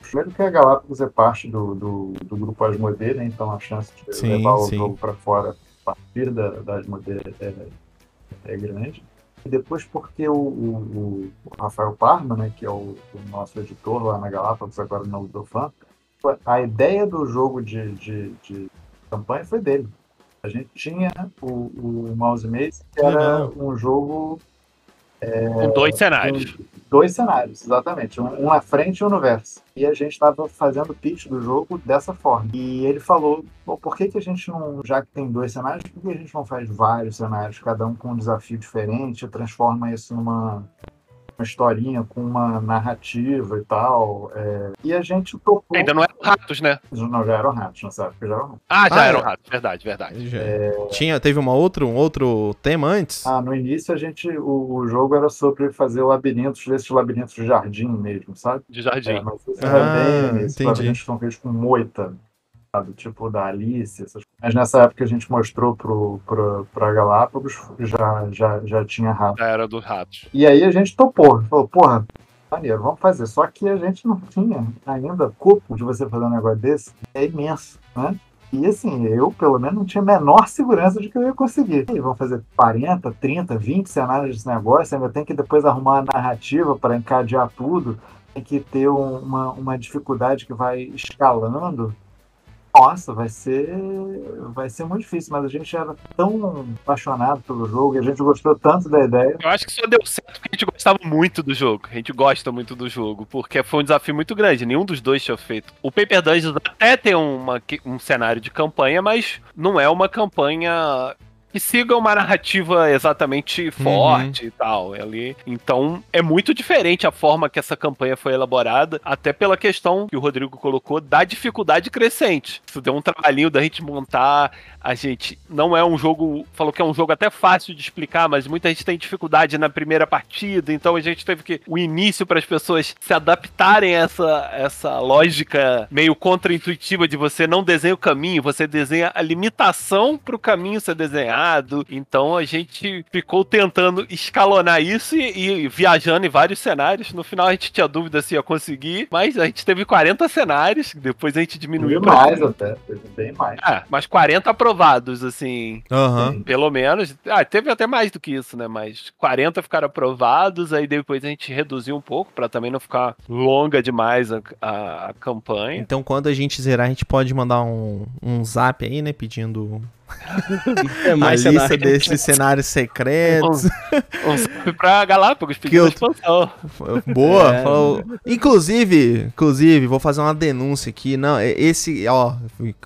Primeiro que a Galápagos é parte do, do, do grupo Asmodee, né? então a chance de Sim, levar o sim. jogo para fora a partir da, da Asmodee é, é grande. E depois porque o, o- o Rafael Parma, né, que é o, o nosso editor lá na Galápagos, agora na Udofan, a ideia do jogo de, de, de campanha foi dele. A gente tinha o, o Mouse Maze, que era Legal. um jogo Com dois cenários. com dois cenários, exatamente. Um, um na frente e um no verso. E a gente estava fazendo o pitch do jogo dessa forma. E ele falou: "Pô, por que, que a gente não, já que tem dois cenários, por que a gente não faz vários cenários, cada um com um desafio diferente, transforma isso numa uma historinha com uma narrativa e tal. é. E a gente topou. Ainda não eram ratos, né? Não, já eram ratos, nessa época já eram ratos. Ah, já Ah, eram é. ratos. Verdade, verdade. Já- Tinha, teve uma outra, um outro tema antes? Ah, no início a gente. O, o jogo era sobre fazer labirintos, desses labirintos de jardim mesmo, sabe? De jardim. É, mas Ah, bem. Esses entendi. labirintos estão feitos com moita, Tipo da Alice, essas coisas. Mas nessa época a gente mostrou pro, pro, pra Galápagos, já, já, já tinha rato. Já era dos ratos. E aí a gente topou. Falou, porra, maneiro, vamos fazer. Só que a gente não tinha ainda cupo de você fazer um negócio desse. É imenso, né? E assim, eu pelo menos não tinha a menor segurança de que eu ia conseguir. E vão fazer 40, 30, 20 cenários desse negócio, ainda tem que depois arrumar uma narrativa para encadear tudo, tem que ter um- uma, uma dificuldade que vai escalando. Nossa, vai ser, vai ser muito difícil, mas a gente era tão apaixonado pelo jogo e a gente gostou tanto da ideia. Eu acho que só deu certo porque a gente gostava muito do jogo. A gente gosta muito do jogo, porque foi um desafio muito grande. Nenhum dos dois tinha feito. O Paper Dungeons até tem uma, um cenário de campanha, mas não é uma campanha que siga uma narrativa exatamente forte e tal. Ali. Então é muito diferente a forma que essa campanha foi elaborada, até pela questão que o Rodrigo colocou da dificuldade crescente. Isso deu um trabalhinho da gente montar. A gente não é um jogo. Falou que é um jogo até fácil de explicar, mas muita gente tem dificuldade na primeira partida, então a gente teve que. O início para as pessoas se adaptarem a essa, essa lógica meio contra-intuitiva de você não desenha o caminho, você desenha a limitação para o caminho ser desenhado. Então a gente ficou tentando escalonar isso e, e viajando em vários cenários. No final a gente tinha dúvida se ia conseguir, mas a gente teve 40 cenários, depois a gente diminuiu pra mais até, bem mais. ah, mas 40 aprovados, assim. Aham. Pelo menos. Ah, teve até mais do que isso, né? Mas 40 ficaram aprovados, aí depois a gente reduziu um pouco pra também não ficar longa demais a, a- a campanha. Então, quando a gente zerar, a gente pode mandar um, um zap aí, né? Pedindo É a mais lista cenário. desses cenários secretos. Um salve pra Galápagos, pedindo eu- expansão. Boa. É. falou- Inclusive, inclusive, vou fazer uma denúncia aqui. Não, é- esse, ó,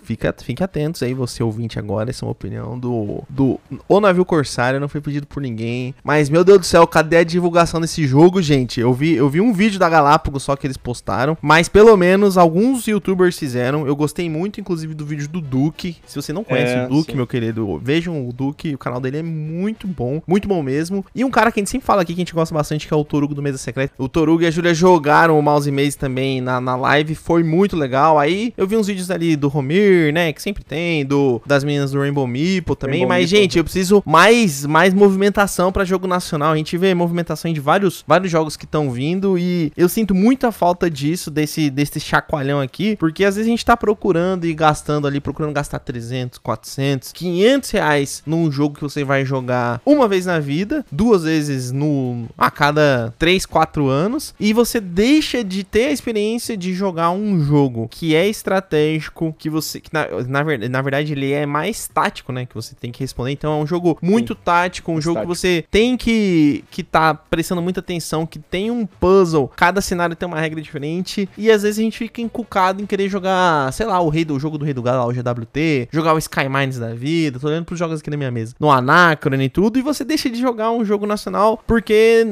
fica, fique atentos aí, você ouvinte agora. Essa é uma opinião do, do. O navio Corsário não foi pedido por ninguém. Mas, meu Deus do céu, cadê a divulgação desse jogo, gente? Eu vi, eu vi um vídeo da Galápagos só que eles postaram. Mas pelo menos alguns youtubers fizeram. Eu gostei muito, inclusive, do vídeo do Duque. Se você não conhece É, o Duque, meu querido, vejam o Duque. O canal dele é muito bom. Muito bom mesmo. E um cara que a gente sempre fala aqui, que a gente gosta bastante, que é o Torugo do Mesa Secreta. O Torugo e a Júlia jogaram o Mouse Maze também na, na live. Foi muito legal. Aí eu vi uns vídeos ali do Romir, né? Que sempre tem. Do, das meninas do Rainbow Meeple também. Rainbow mas, Meeple. gente, eu preciso mais, mais movimentação pra jogo nacional. A gente vê movimentação de vários, vários jogos que estão vindo. E eu sinto muita falta disso, desse, desse chacoalhão aqui. Porque às vezes a gente tá procurando e gastando ali, procurando gastar 300, 400 400, 500 reais num jogo que você vai jogar uma vez na vida, duas vezes no a cada 3, 4 anos, e você deixa de ter a experiência de jogar um jogo que é estratégico, que você que na, na, na verdade ele é mais tático, né, que você tem que responder. Então é um jogo muito tático, um jogo que você tem que que tá prestando muita atenção, que tem um puzzle, cada cenário tem uma regra diferente, e às vezes a gente fica encucado em querer jogar, sei lá, o rei do o jogo do rei do gado, lá, o GWT, jogar o Sky Mines da vida, tô olhando pros jogos aqui na minha mesa, no Anacron e tudo, e você deixa de jogar um jogo nacional porque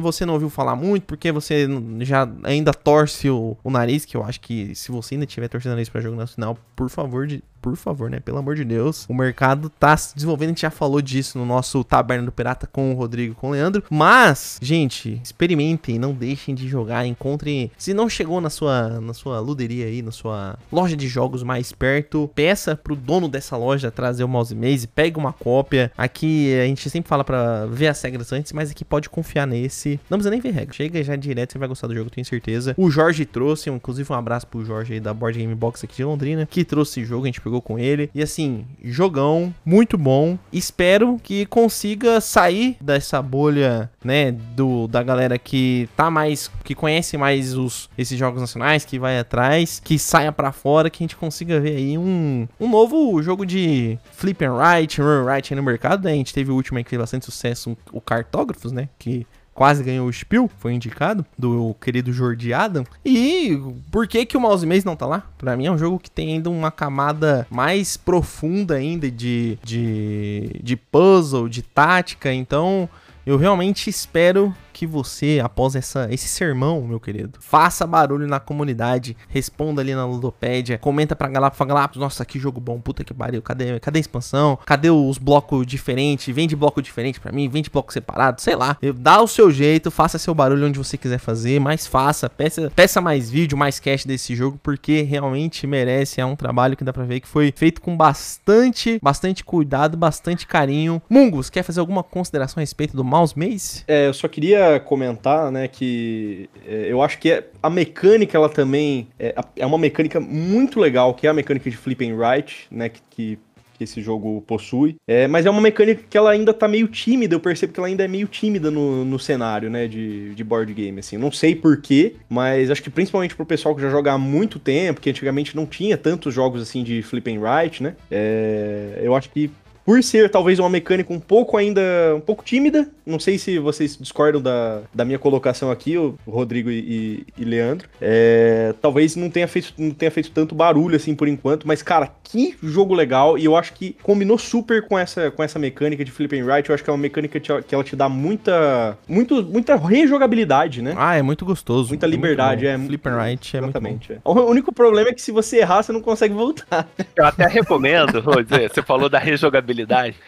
você não ouviu falar muito, porque você já ainda torce o, o nariz, que eu acho que se você ainda tiver torcendo o nariz pra jogo nacional, por favor, de, por favor, né? Pelo amor de Deus. O mercado tá se desenvolvendo, a gente já falou disso no nosso Taberna do Pirata com o Rodrigo com o Leandro. Mas, gente, experimentem, não deixem de jogar, encontrem. Se não chegou na sua, na sua luderia aí, na sua loja de jogos mais perto, peça pro dono dessa loja trazer o mouse maze, pegue uma cópia. Aqui a gente sempre fala pra ver as regras antes, mas aqui pode confiar nesse. Não precisa nem ver regra. Chega já direto, você vai gostar do jogo, tenho certeza. O Jorge trouxe, inclusive um abraço pro Jorge aí da Board Game Box aqui de Londrina, que trouxe esse jogo, a gente pegou com ele. E assim, jogão, muito bom. Espero que consiga sair dessa bolha, né, do da galera que tá mais que conhece mais os esses jogos nacionais, que vai atrás, que saia pra fora, que a gente consiga ver aí um, um novo jogo de flip and write, run and aí no mercado, né? A gente teve o último aí que fez bastante sucesso, o Cartógrafos, né, que quase ganhou o Spiel, foi indicado, do querido Jordi Adam. E por que que o Mouse Maze não tá lá? Pra mim é um jogo que tem ainda uma camada mais profunda ainda de, de, de puzzle, de tática, então eu realmente espero que você, após essa, esse sermão, meu querido, faça barulho na comunidade, responda ali na Ludopédia, comenta pra Galápagos, Galápagos, nossa, que jogo bom, puta que pariu, cadê, cadê a expansão? Cadê os blocos diferentes? Vende bloco diferente pra mim, vende bloco separado, sei lá. Dá o seu jeito, faça seu barulho onde você quiser fazer, mas faça, peça, peça mais vídeo, mais cash desse jogo, porque realmente merece, é um trabalho que dá pra ver que foi feito com bastante, bastante cuidado, bastante carinho. Mungus, quer fazer alguma consideração a respeito do Mouse Maze? É, eu só queria comentar, né, que é, eu acho que é- a mecânica, ela também é, é uma mecânica muito legal, que é a mecânica de flip and write, né, que, que, que esse jogo possui. É, mas é uma mecânica que ela ainda tá meio tímida, eu percebo que ela ainda é meio tímida no, no cenário, né, de, de board game, assim. Não sei porquê, mas acho que principalmente pro pessoal que já joga há muito tempo, que antigamente não tinha tantos jogos, assim, de flip and write, né, é, eu acho que por ser talvez uma mecânica um pouco ainda, um pouco tímida, não sei se vocês discordam da, da minha colocação aqui, o Rodrigo e, e- e Leandro, é, talvez não tenha, feito, não tenha feito tanto barulho assim por enquanto, mas cara, que jogo legal, e eu acho que combinou super com essa, com essa mecânica de flip and right, eu acho que é uma mecânica que ela te dá muita, muito, muita rejogabilidade, né? Ah, é muito gostoso. Muita é muito liberdade, é. Flip and Right é muito bom. Exatamente. é. O único problema é que se você errar, você não consegue voltar. Eu até recomendo, vou dizer, você falou da rejogabilidade.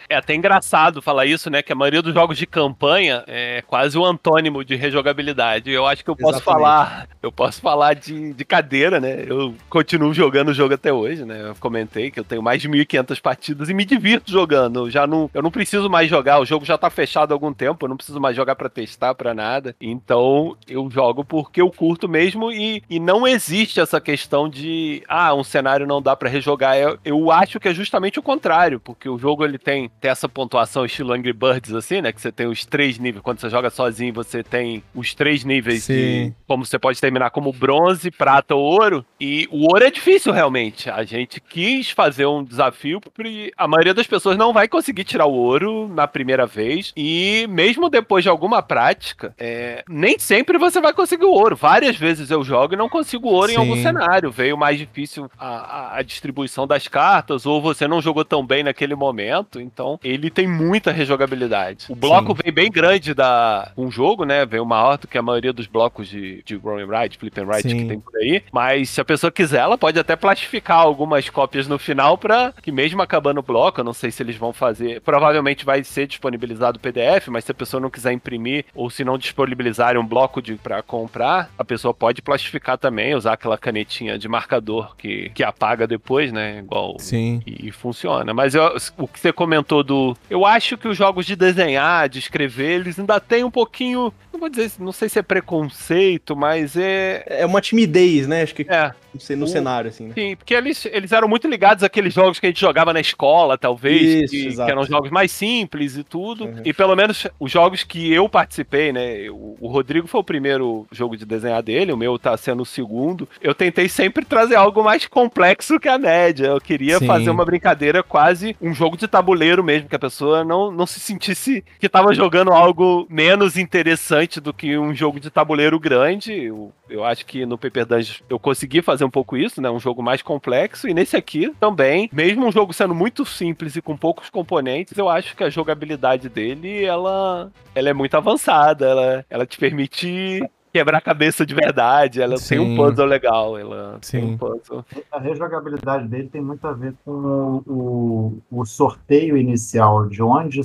É até engraçado falar isso, né? Que a maioria dos jogos de campanha é quase o antônimo de rejogabilidade. Eu acho que eu posso Exatamente. falar, eu posso falar de, de cadeira, né? Eu continuo jogando o jogo até hoje, né? Eu comentei que eu tenho mais de 1.500 partidas e me divirto jogando. Eu já não, eu não preciso mais jogar, o jogo já tá fechado há algum tempo, eu não preciso mais jogar pra testar, pra nada. Então, eu jogo porque eu curto mesmo e, e não existe essa questão de, ah, um cenário não dá pra rejogar. Eu, eu acho que é justamente o contrário, porque o jogo ele tem, tem essa pontuação estilo Angry Birds, assim, né? Que você tem os três níveis. Quando você joga sozinho, você tem os três níveis Sim. de como você pode terminar como bronze, prata ou ouro. E o ouro é difícil, realmente. A gente quis fazer um desafio, porque a maioria das pessoas não vai conseguir tirar o ouro na primeira vez. E mesmo depois de alguma prática, é, nem sempre você vai conseguir o ouro. Várias vezes eu jogo e não consigo ouro em algum Sim. cenário. Veio mais difícil a, a- a distribuição das cartas, ou você não jogou tão bem naquele momento. Então, ele tem muita rejogabilidade. O bloco Sim. vem bem grande da um jogo, né? Veio maior do que a maioria dos blocos de, de Roll and Ride, Flip and Ride Sim. que tem por aí. Mas se a pessoa quiser, ela pode até plastificar algumas cópias no final para que mesmo acabando o bloco, eu não sei se eles vão fazer, provavelmente vai ser disponibilizado o PDF, mas se a pessoa não quiser imprimir ou se não disponibilizarem um bloco de para comprar, a pessoa pode plastificar também, usar aquela canetinha de marcador que, que apaga depois, né? Igual Sim. e, e funciona. Mas eu- o que você comentou do. Eu acho que os jogos de desenhar, de escrever, eles ainda têm um pouquinho. Não vou dizer, não sei se é preconceito, mas é. É uma timidez, né? Acho que É, no, cenário, assim, né? Sim, porque eles, eles eram muito ligados àqueles jogos que a gente jogava na escola, talvez, Isso, que, que eram jogos mais simples e tudo. Uhum. E pelo menos os jogos que eu participei, né? O, o Rodrigo foi o primeiro jogo de desenhar dele, o meu tá sendo o segundo. Eu tentei sempre trazer algo mais complexo que a média. Eu queria Sim. fazer uma brincadeira quase um jogo de tabuleiro mesmo, que a pessoa não, não se sentisse que tava jogando algo menos interessante do que um jogo de tabuleiro grande. Eu, eu acho que no Paper Dungeons eu consegui fazer um pouco isso, né? Um jogo mais complexo. E nesse aqui também, mesmo um jogo sendo muito simples e com poucos componentes, eu acho que a jogabilidade dele, ela, ela é muito avançada. Ela, ela te permite quebrar a cabeça de verdade. Ela tem um Sim. puzzle legal. Ela tem Sim. um puzzle. A rejogabilidade dele tem muito a ver com o, o, o sorteio inicial de onde,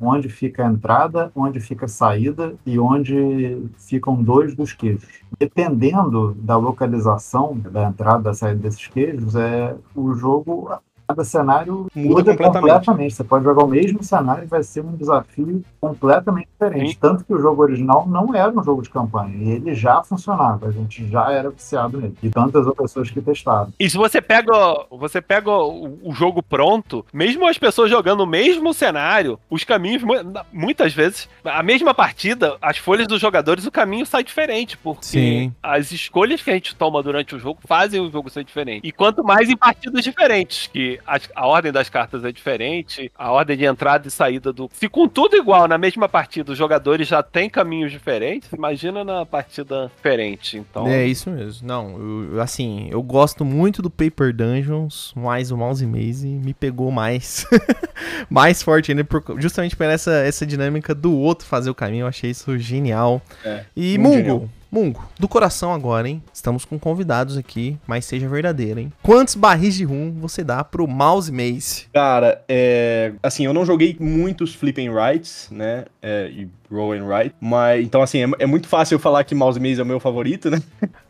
onde fica a entrada, onde fica a saída e onde ficam dois dos queijos. Dependendo da localização da entrada e da saída desses queijos, é, o jogo, cada cenário Muda completamente. Você pode jogar o mesmo cenário e vai ser um desafio completamente diferente. Sim. Tanto que o jogo original não era um jogo de campanha, e ele já funcionava, a gente já era viciado nele. E tantas outras pessoas que testaram. E se você pega, você pega o, o jogo pronto, mesmo as pessoas jogando o mesmo cenário, os caminhos, mu- muitas vezes, a mesma partida, as folhas dos jogadores, o caminho sai diferente, porque Sim. as escolhas que a gente toma durante o jogo fazem o jogo ser diferente. E quanto mais em partidas diferentes, que as- a ordem das cartas é diferente, a ordem de entrada e saída do. Se com tudo igual na mesma partida os jogadores já têm caminhos diferentes, imagina na partida diferente. Então. É isso mesmo. Não, eu- assim, eu gosto muito do Paper Dungeons, mas o Mouse Maze me pegou mais. mais forte ainda, por- justamente por essa, essa dinâmica do outro fazer o caminho. Eu achei isso genial. É, e Mungo, genial. Mungo, do coração agora, hein? Estamos com convidados aqui, mas seja verdadeiro, hein? Quantos barris de rum você dá pro Mouse Maze? Cara, é, assim, eu não joguei muitos Flip and Rights, né? é, e Roll and Write, mas então assim, é, é muito fácil eu falar que Mouse Maze é o meu favorito, né?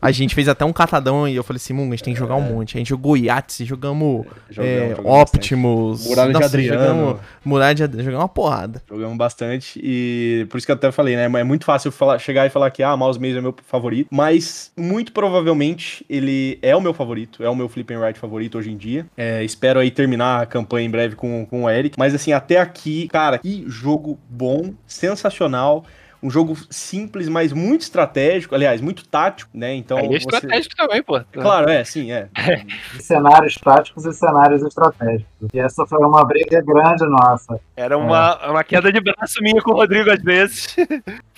A gente fez até um catadão e eu falei assim, Mungo, a gente tem que jogar um monte. A gente jogou Yahtzee, jogamos Jogamos, é, jogamos. Optimus, Muralha de Adriano. jogamos Muralha de Adriano, jogamos uma porrada. Jogamos bastante e por isso que eu até falei, né? É muito fácil eu falar, chegar e falar que ah, Mouse Maze é meu favorito, mas muito provavelmente ele é o meu favorito, é o meu Flip and Write favorito hoje em dia. É, espero aí terminar a campanha em breve com, com o Eric, mas assim, até aqui, cara, que jogo bom, sensacional canal. Um jogo simples, mas muito estratégico, aliás, muito tático, né? Então, é você- estratégico também, pô. Claro, é, sim, é. cenários táticos e cenários estratégicos. E essa foi uma briga grande nossa. Era uma, uma queda de braço minha com o Rodrigo às vezes.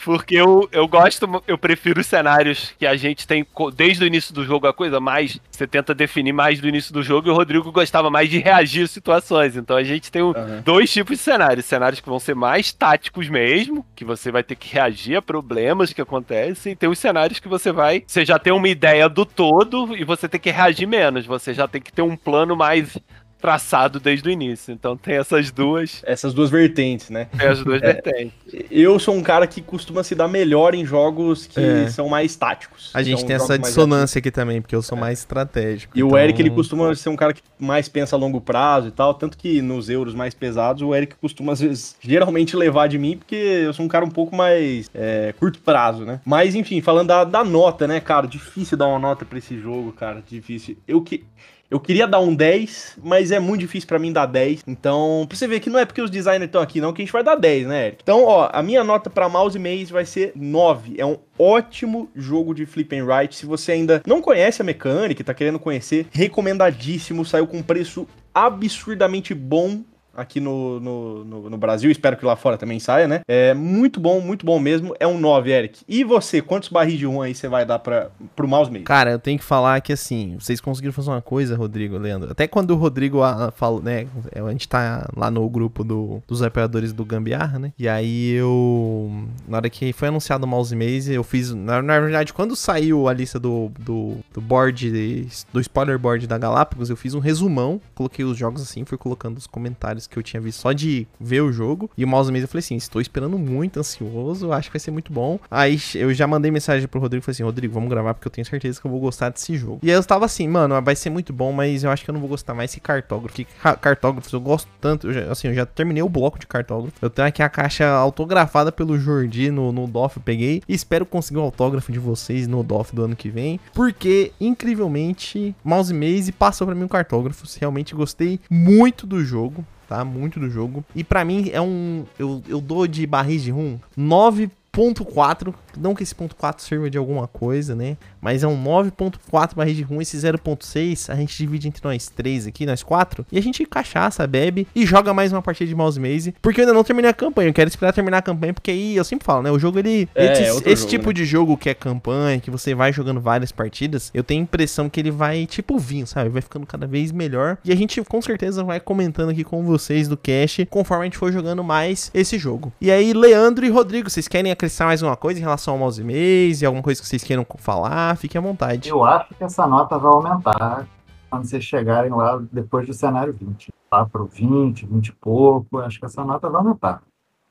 Porque eu, eu gosto, eu prefiro os cenários que a gente tem desde o início do jogo, a coisa mais. Você tenta definir mais do início do jogo, e o Rodrigo gostava mais de reagir às situações. Então a gente tem um- Aham. dois tipos de cenários: cenários que vão ser mais táticos mesmo, que você vai ter que reagir a problemas que acontecem, e tem os cenários que você vai. Você já tem uma ideia do todo e você tem que reagir menos. Você já tem que ter um plano mais traçado desde o início. Então tem essas duas, Essas duas vertentes, né? tem as duas vertentes. Eu sou um cara que costuma se dar melhor em jogos que É. são mais táticos. A gente São tem essa dissonância aqui também, porque eu sou mais estratégico. E o então- Eric, ele costuma ser um cara que mais pensa a longo prazo e tal, tanto que nos euros mais pesados, o Eric costuma, às vezes, geralmente levar de mim, porque eu sou um cara um pouco mais é, curto prazo, né? Mas, enfim, falando da, da nota, né, cara, difícil dar uma nota pra esse jogo, cara, difícil. Eu que... Eu queria dar um 10, mas é muito difícil pra mim dar 10. Então, pra você ver que não é porque os designers estão aqui, não, que a gente vai dar 10, né, Eric? Então, ó, a minha nota pra Mouse Maze vai ser 9. É um ótimo jogo de flip and write. Se você ainda não conhece a mecânica e tá querendo conhecer, recomendadíssimo. Saiu com um preço absurdamente bom aqui no, no, no, no Brasil, espero que lá fora também saia, né? É muito bom, muito bom mesmo. É um 9, Eric. E você, quantos barris de 1 aí você vai dar pra, pro mouse maze? Cara, eu tenho que falar que assim, vocês conseguiram fazer uma coisa, Rodrigo, Leandro. Até quando o Rodrigo ah, falou, né? A gente tá lá no grupo do, dos apoiadores do Gambiarra, né? E aí eu. Na hora que foi anunciado o Mouse Maze, eu fiz. Na, na verdade, quando saiu a lista do, do, do board, do spoiler board da Galápagos, eu fiz um resumão, coloquei os jogos assim, fui colocando os comentários que eu tinha visto só de ver o jogo. E o mouse mesmo eu falei assim: estou esperando muito, ansioso, acho que vai ser muito bom. Aí eu já mandei mensagem pro Rodrigo e falei assim: Rodrigo, vamos gravar porque eu tenho certeza que eu vou gostar desse jogo. E aí eu tava assim, mano, vai ser muito bom, mas eu acho que eu não vou gostar mais que cartógrafo. Que ca- cartógrafos eu gosto tanto, eu já- assim, eu já terminei o bloco de cartógrafo. Eu tenho aqui a caixa autografada pelo Jordi no, no DOF, eu peguei. E espero conseguir o autógrafo de vocês no DOF do ano que vem. Porque, incrivelmente, Mouse Maze passou pra mim o cartógrafo. Realmente gostei muito do jogo. Tá, muito do jogo. E pra mim é um. Eu, eu dou de barris de rum 9.4. Não que esse ponto 4 sirva de alguma coisa, né? Mas é um 9.4 barris de rum. Esse 0.6 a gente divide entre nós três aqui, nós quatro. E a gente cachaça, bebe e joga mais uma partida de Mouse Maze. Porque eu ainda não terminei a campanha. Eu quero esperar terminar a campanha. Porque aí eu sempre falo, né? O jogo ele. É, esse é esse jogo, tipo né? de jogo que é campanha, que você vai jogando várias partidas, eu tenho a impressão que ele vai tipo vinho, sabe? Vai ficando cada vez melhor. E a gente com certeza vai comentando aqui com vocês do cast conforme a gente for jogando mais esse jogo. E aí, Leandro e Rodrigo, vocês querem acrescentar mais alguma coisa em relação ao mouse maze? Alguma coisa que vocês queiram falar? Fiquem à vontade. Eu acho que essa nota vai aumentar quando vocês chegarem lá depois do cenário 20. Lá pro 20, 20 e pouco. Acho que essa nota vai aumentar.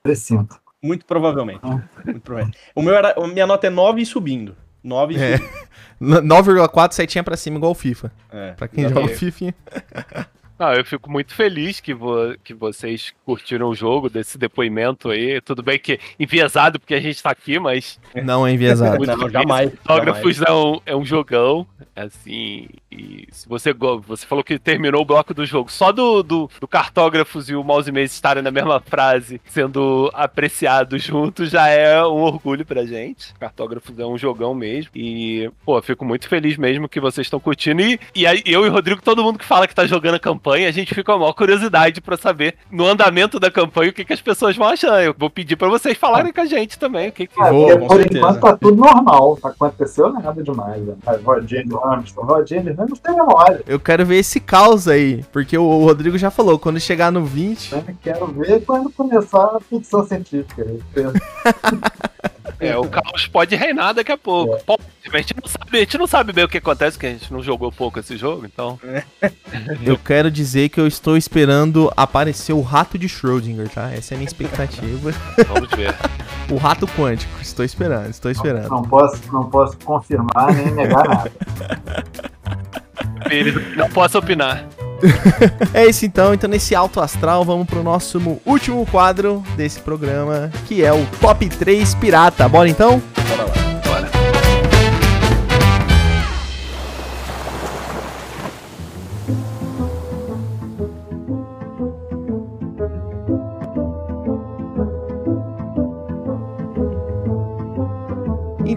Presinto. Muito provavelmente. Ah. Muito provavelmente. O meu era, a minha nota é 9 e subindo. 9 e É. subindo. N- 9,4 setinha pra cima, igual o FIFA. É, Pra quem joga FIFA. Não, eu fico muito feliz que, vo- que vocês curtiram o jogo, desse depoimento aí. Tudo bem que enviesado porque a gente tá aqui, mas Não é enviesado. Muito Não, feliz. jamais. Autógrafos é um, é um jogão, assim, e se você, você falou que terminou o bloco do jogo, só do, do, do cartógrafos e o mouse maze estarem na mesma frase, sendo apreciados juntos, já é um orgulho pra gente. Cartógrafos é um jogão mesmo, e, pô, fico muito feliz mesmo que vocês estão curtindo, e, e aí eu e o Rodrigo, todo mundo que fala que tá jogando a campanha, a gente fica com a maior curiosidade pra saber, no andamento da campanha, o que, que as pessoas vão achar. Eu vou pedir pra vocês falarem com a gente também, o que que... É, por certeza. enquanto tá tudo normal. Não aconteceu nada demais. Né? A Rodinha de. Rodinha tem memória. Eu quero ver esse caos aí. Porque o, Rodrigo já falou, quando chegar no 20. Né? Quero ver quando começar a ficção científica. É, o caos pode reinar daqui a pouco. É. Pode, a, gente não sabe, a gente não sabe bem o que acontece, porque a gente não jogou pouco esse jogo, então. Eu quero dizer que eu estou esperando aparecer o rato de Schrödinger, tá? Essa é a minha expectativa. Vamos ver. o rato quântico. Estou esperando, estou esperando. Não posso, não posso confirmar nem negar nada. Ele não posso opinar. É isso então. Então, nesse alto astral, vamos pro nosso último quadro desse programa, que é o Top 3 Pirata. Bora então? Bora lá.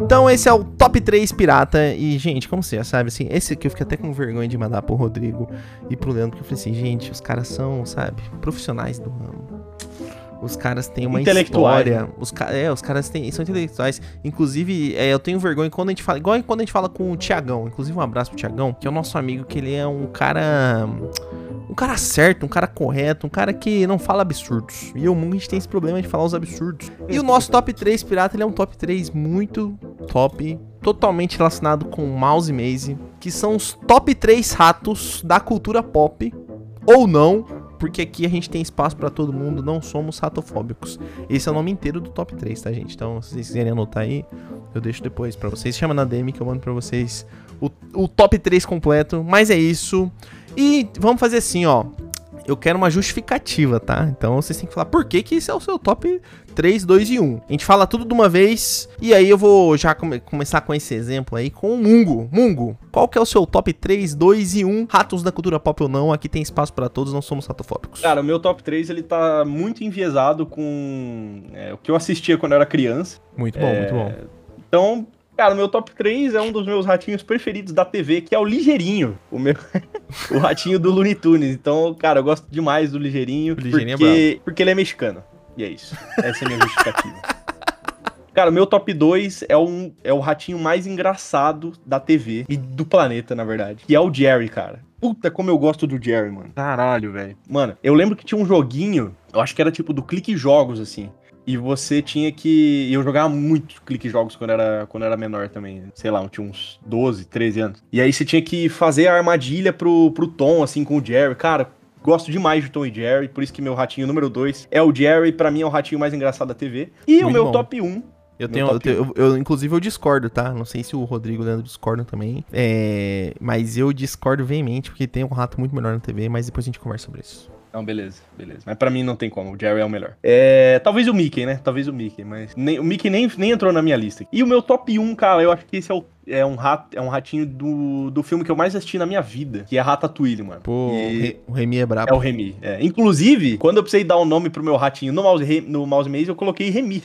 Então, esse é o Top 3 Pirata. E, gente, como você já sabe, assim, esse aqui eu fiquei até com vergonha de mandar pro Rodrigo e pro Leandro, porque eu falei assim, gente, os caras são, sabe, profissionais do ramo. Os caras têm uma história. Os, ca- é, os caras têm, são intelectuais. Inclusive, é, eu tenho vergonha quando a gente fala. Igual quando a gente fala com o Tiagão. Inclusive, um abraço pro Tiagão, que é o nosso amigo, que ele é um cara. Um cara certo, um cara correto, um cara que não fala absurdos. E o mundo a gente tem esse problema de falar os absurdos. E o nosso top 3 pirata, ele é um top 3 muito top, totalmente relacionado com Mouse e Maze, que são os top 3 ratos da cultura pop, ou não, porque aqui a gente tem espaço pra todo mundo, não somos ratofóbicos. Esse é o nome inteiro do top 3, tá, gente? Então, se vocês quiserem anotar aí, eu deixo depois pra vocês. Chama na DM que eu mando pra vocês o, o top 3 completo. Mas é isso. E vamos fazer assim, ó. Eu quero uma justificativa, tá? Então vocês têm que falar por que, que esse é o seu top 3, 2 e 1. A gente fala tudo de uma vez. E aí eu vou já come- começar com esse exemplo aí com o Mungo. Mungo, qual que é o seu top 3, 2 e 1? Ratos da cultura pop ou não? Aqui tem espaço pra todos, não somos ratofóbicos. Cara, o meu top 3 ele tá muito enviesado com é, o que eu assistia quando eu era criança. muito bom, É, muito bom. Então, cara, o meu top 3 é um dos meus ratinhos preferidos da TV, que é o Ligeirinho. O meu o ratinho do Looney Tunes. Então, cara, eu gosto demais do Ligeirinho, O Ligeirinho é porque, porque ele é mexicano. E é isso. Essa é a minha justificativa. Cara, o meu top 2 é, um, é o ratinho mais engraçado da TV e do planeta, na verdade. Que é o Jerry, cara. Puta, como eu gosto do Jerry, mano. Caralho, velho. Mano, eu lembro que tinha um joguinho, eu acho que era tipo do Clique Jogos, assim. E você tinha que. Eu jogava muito clique jogos quando era, quando era menor também. Sei lá, eu tinha uns 12, 13 anos. E aí você tinha que fazer a armadilha pro, pro Tom, assim, com o Jerry. Cara, gosto demais de Tom e Jerry, por isso que meu ratinho número 2 é o Jerry, pra mim é o ratinho mais engraçado da TV. E o Muito meu bom. top 1 Eu Meu tenho, eu, tenho- eu- eu, inclusive, eu discordo, tá? Não sei se o Rodrigo e o Leandro discordam também. É, mas eu discordo veemente, porque tem um rato muito melhor na TV, mas depois a gente conversa sobre isso. Não, beleza, beleza. Mas pra mim não tem como, o Jerry é o melhor. É, talvez o Mickey, né? Talvez o Mickey, mas nem- o Mickey nem, nem entrou na minha lista. E o meu top 1, cara, eu acho que esse é, o- é um, rato, é um ratinho do, do filme que eu mais assisti na minha vida, que é Ratatouille, mano. Pô, E- o Re- o Remy é brabo. É o Remy. é. Inclusive, quando eu precisei dar o nome pro meu ratinho no mouse, no mouse Maze, eu coloquei Remy.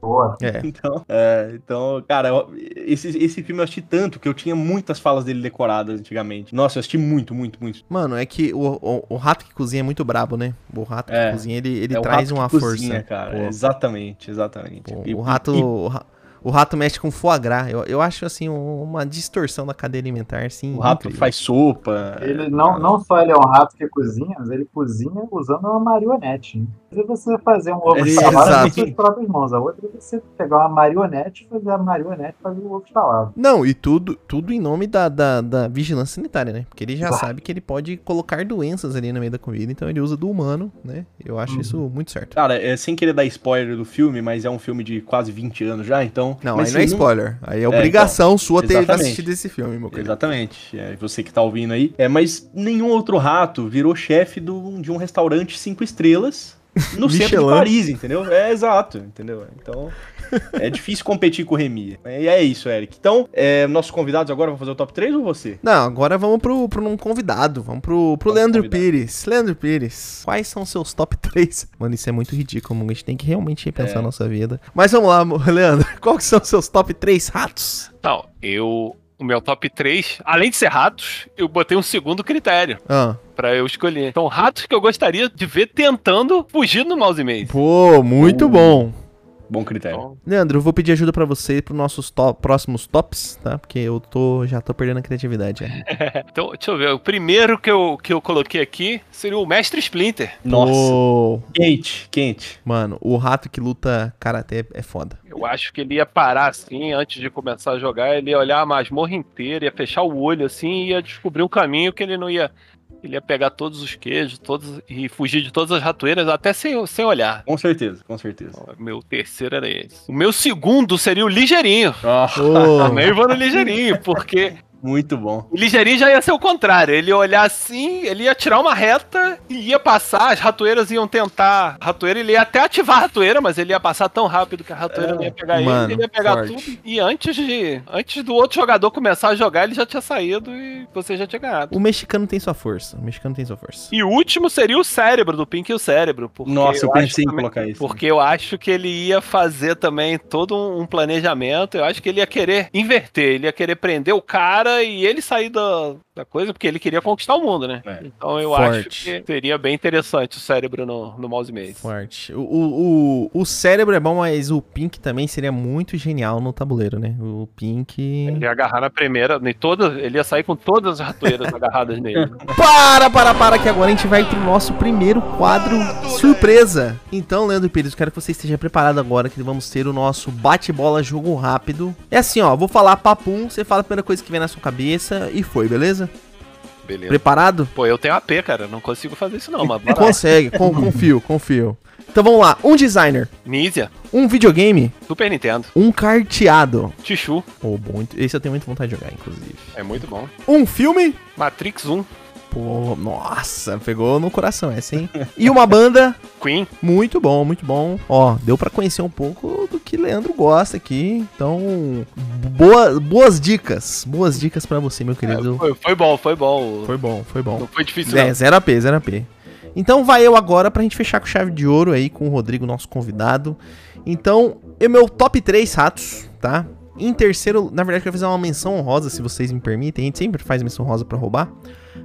Boa. É. Então, é, então cara, eu- esse, esse filme eu assisti tanto que eu tinha muitas falas dele decoradas antigamente. Nossa, eu assisti muito, muito, muito. Mano, é que o, o, o rato que cozinha é muito brabo, né? O rato É. que cozinha, ele, ele é traz uma cozinha, força. cara. Pô. Exatamente, exatamente. Pô, E- o rato. e- O, ra- o rato mexe com foie gras. Eu, eu acho assim um- uma distorção da cadeia alimentar, assim. o rato incrível. faz sopa. Ele não, não só ele é um rato que cozinha, mas ele cozinha usando uma marionete. É você fazer um ovo É, estalado com suas próprias mãos. A outra é você pegar uma marionete e fazer a marionete fazer o ovo estalado. Não, e tudo, tudo em nome da, da, da vigilância sanitária, né? Porque ele já Exato. sabe que ele pode colocar doenças ali no meio da comida, então ele usa do humano, né? Eu acho Uhum. isso muito certo. Cara, é, sem querer dar spoiler do filme, mas é um filme de quase 20 anos já, então. Não, mas aí não é spoiler. Aí é obrigação sua ter exatamente. assistido esse filme, meu querido. Exatamente. É, você que tá ouvindo aí. É, mas nenhum outro rato virou chefe do- de um restaurante cinco estrelas no centro de. Paris, entendeu? É exato, entendeu? Então é difícil competir com o Remy. E é isso, Eric. Então, é, nossos convidados agora vão fazer o top 3 ou você? Não, agora vamos pro, pro um convidado. Vamos pro, pro Vamos Leandro convidado. Pires. Leandro Pires, quais são seus top 3? Mano, isso é muito ridículo. A gente tem que realmente repensar É. a nossa vida. Mas vamos lá, Leandro. Quais são seus top 3 ratos? Não, eu. O meu top 3, além de ser ratos, eu botei um segundo critério Ah, pra eu escolher. Então, ratos que eu gostaria de ver tentando fugir no mouse maze. pô, muito Uh. bom. Bom critério. Leandro, eu vou pedir ajuda pra você pros nossos to- próximos tops, tá? Porque eu tô já tô perdendo a criatividade. então, deixa eu ver. O primeiro que eu, que eu coloquei aqui seria o Mestre Splinter. Nossa. Quente, quente. mano, o rato que luta karatê é foda. Eu acho que ele ia parar assim, antes de começar a jogar, ele ia olhar a masmorra inteira, ia fechar o olho assim e ia descobrir um caminho que ele não ia. Ele ia pegar todos os queijos, todos e fugir de todas as ratoeiras, até sem, sem olhar. Com certeza, com certeza. Então, Meu terceiro era esse. O meu segundo seria o Ligeirinho. Ô, Também vou no Ligeirinho, porque Muito bom. o Ligeirinho já ia ser o contrário. Ele ia olhar assim, ele ia tirar uma reta e ia passar, as ratoeiras iam tentar. a Ratoeira, ele ia até ativar a ratoeira, mas ele ia passar tão rápido que a ratoeira É, não ia pegar mano, ele, ele ia pegar forte. tudo. E antes de. Antes do outro jogador começar a jogar, ele já tinha saído e você já tinha ganhado. o mexicano tem sua força. O mexicano tem sua força. E o último seria o cérebro, do Pink e o cérebro. porque Nossa, eu acho pensei em colocar isso. Porque eu acho que ele ia fazer também todo um planejamento. Eu acho que ele ia querer inverter, ele ia querer prender o cara e ele sair da, da coisa, porque ele queria conquistar o mundo, né? É. Então eu Forte. acho que seria bem interessante o cérebro no, no mouse maze. Forte. O, o, o, cérebro é bom, mas o Pink também seria muito genial no tabuleiro, né? O Pink. Ele ia agarrar na primeira, em todas, ele ia sair com todas as ratoeiras agarradas nele. Para, para, para, que agora a gente vai pro nosso primeiro quadro surpresa. Então, Leandro Pires, eu quero que você esteja preparado agora, que vamos ter o nosso bate-bola jogo rápido. É assim, ó, vou falar papum, você fala a primeira coisa que vem na sua cabeça e foi, beleza? Beleza. Preparado? Pô, eu tenho AP, cara, não consigo fazer isso não, mas. Consegue, con- confio, confio. Então vamos lá, um designer, Nisia, um videogame, Super Nintendo, um carteado. Chuchu, Pô, muito. Esse eu tenho muita vontade de jogar, inclusive. é muito bom. Um filme. Matrix 1, Pô, nossa, pegou no coração essa, hein? E uma banda. Queen, Muito bom, muito bom. Ó, deu pra conhecer um pouco do que Leandro gosta aqui. Então, boa, boas dicas. Boas dicas pra você, meu querido. foi, foi bom, foi bom. Foi bom, foi bom. Não foi difícil É, não. 0 AP, 0 AP. Então vai eu agora pra gente fechar com chave de ouro aí com o Rodrigo, nosso convidado. Então, o meu top 3 ratos, tá? Em terceiro, na verdade, eu quero fazer uma menção honrosa, se vocês me permitem. A gente sempre faz menção honrosa pra roubar.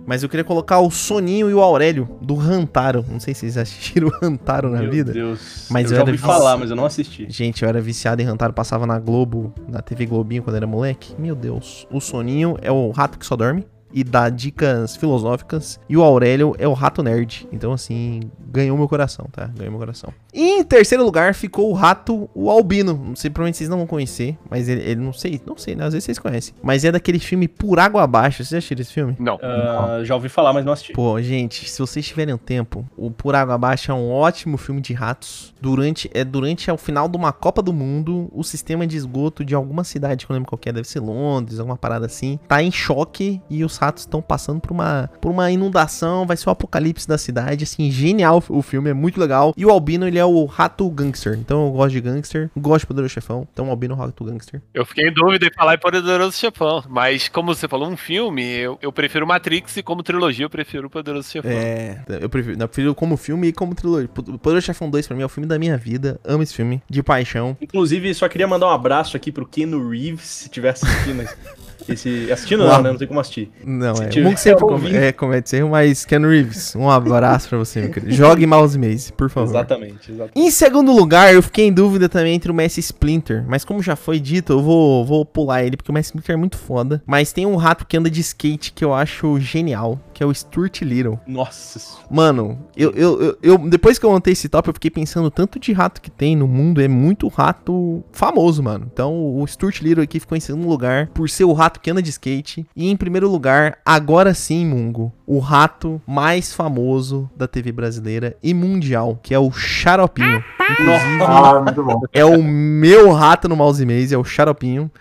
Mas eu queria colocar o Soninho e o Aurélio do Rantaro. Não sei se vocês assistiram o Rantaro na Meu vida. Deus. Mas eu eu já ouvi vici- falar, mas eu não assisti. Gente, eu era viciado em Rantaro, passava na Globo, na TV Globinho quando era moleque. Meu Deus. O Soninho é o rato que só dorme. E dá dicas filosóficas. E o Aurélio é o rato nerd. Então, assim, ganhou meu coração, tá? Ganhou meu coração. E em terceiro lugar ficou o rato, o Albino. Não sei, provavelmente vocês não vão conhecer, mas ele, ele não sei, não sei, né? Às vezes vocês conhecem. Mas é daquele filme Por Água Abaixo. Vocês já assistiram esse filme? Não. Ah, já ouvi falar, mas não assisti. Pô, gente, se vocês tiverem um tempo, o Por Água Abaixo é um ótimo filme de ratos. Durante é durante o final de uma Copa do Mundo, o sistema de esgoto de alguma cidade, que eu não lembro qual que é, deve ser Londres, alguma parada assim, tá em choque e os ratos estão passando por uma por uma inundação, vai ser o apocalipse da cidade, assim, genial o filme, é muito legal. E o Albino, ele é o rato gangster. Então eu gosto de gangster, gosto de Poderoso Chefão. Então o Albino é o rato gangster. Eu fiquei em dúvida em falar em Poderoso Chefão. Mas como você falou, um filme, eu, eu prefiro Matrix e como trilogia eu prefiro Poderoso Chefão. É, eu prefiro, eu prefiro como filme e como trilogia. Poderoso Chefão 2 pra mim é o filme da minha vida. Amo esse filme, de paixão. Inclusive, só queria mandar um abraço aqui pro Keanu Reeves, se tiver assistindo esse... Assistindo não, né? Não sei como assistir. Não, Se é. tiver que sempre come, é, comete erro, mas Ken Reeves, um abraço pra você, meu querido. Jogue Mouse Maze, por favor. Exatamente, exatamente. Em segundo lugar, eu fiquei em dúvida também entre o Messi Splinter. Mas como já foi dito, eu vou, vou pular ele, porque o Messi Splinter é muito foda. Mas tem um rato que anda de skate que eu acho genial, que é o Stuart Little. Nossa. Mano, eu, eu, eu, eu- depois que eu montei esse top, eu fiquei pensando tanto de rato que tem no mundo, é muito rato famoso, mano. Então o Stuart Little aqui ficou em segundo lugar por ser o rato que anda de skate. E em primeiro lugar, agora sim, Mungo, o rato mais famoso da TV brasileira e mundial, que é o Xaropinho. Inclusive, Ah, muito bom. é o meu rato no Mouse Maze, é o Xaropinho.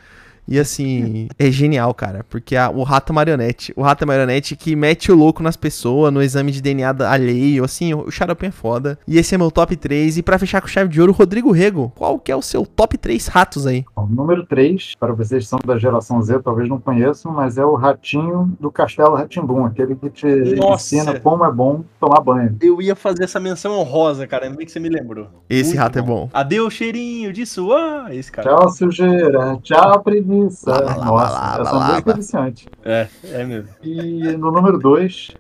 E assim, é genial, cara, porque a- o rato marionete, o rato é marionete que mete o louco nas pessoas no exame de DNA da- alheio, assim, o Xaropinho é foda. E esse é meu top 3. E pra fechar com chave de ouro, Rodrigo Rego, qual que é o seu top 3 ratos aí? Bom, número 3, para vocês que são da geração Z, talvez não conheçam, mas é o ratinho do Castelo Ratimbum, aquele que te Nossa. ensina como é bom tomar banho. Eu ia fazer essa menção honrosa, cara. Ainda bem que você me lembrou. Esse Muito rato é bom. Adeus, cheirinho de suar. Esse cara. Tchau, sujeira. Tchau, preguiça. Lá, lá, lá, Nossa, lá, essa lá, música lá. é viciante. É, é mesmo. E no número 2,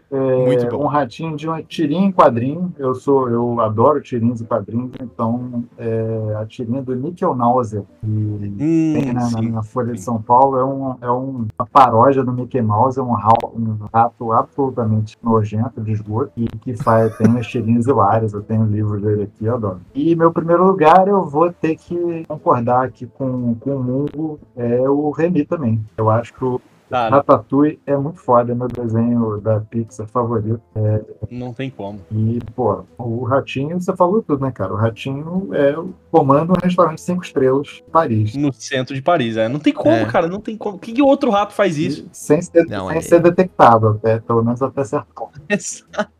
Muito é bom. um ratinho de uma tirinha em quadrinho. Eu sou, eu adoro tirinhas e quadrinhos, então é a tirinha do Nickel Náusea, que Hum, tem na, sim. na Folha de São Paulo, é, um, é um- uma paródia do Mickey Mouse, é um, um rato absolutamente nojento de esgoto e que faz, tem as tirinhas hilárias, eu tenho o livro dele aqui, eu adoro. E meu primeiro lugar, eu vou ter que concordar aqui com, com o Mungo, é o Remy também. Eu acho que o Cara, Ratatouille é muito foda, é meu desenho da Pixar favorito. não tem como. E, pô, o Ratinho, você falou tudo, né, cara? O Ratinho é o comando um restaurante cinco estrelas em Paris. No centro de Paris, é. Não tem como, É. cara. Não tem como. Que, que outro rato faz isso? E Sem, ser, Não, sem é- ser detectado, até, pelo menos até certo ponto. Exato.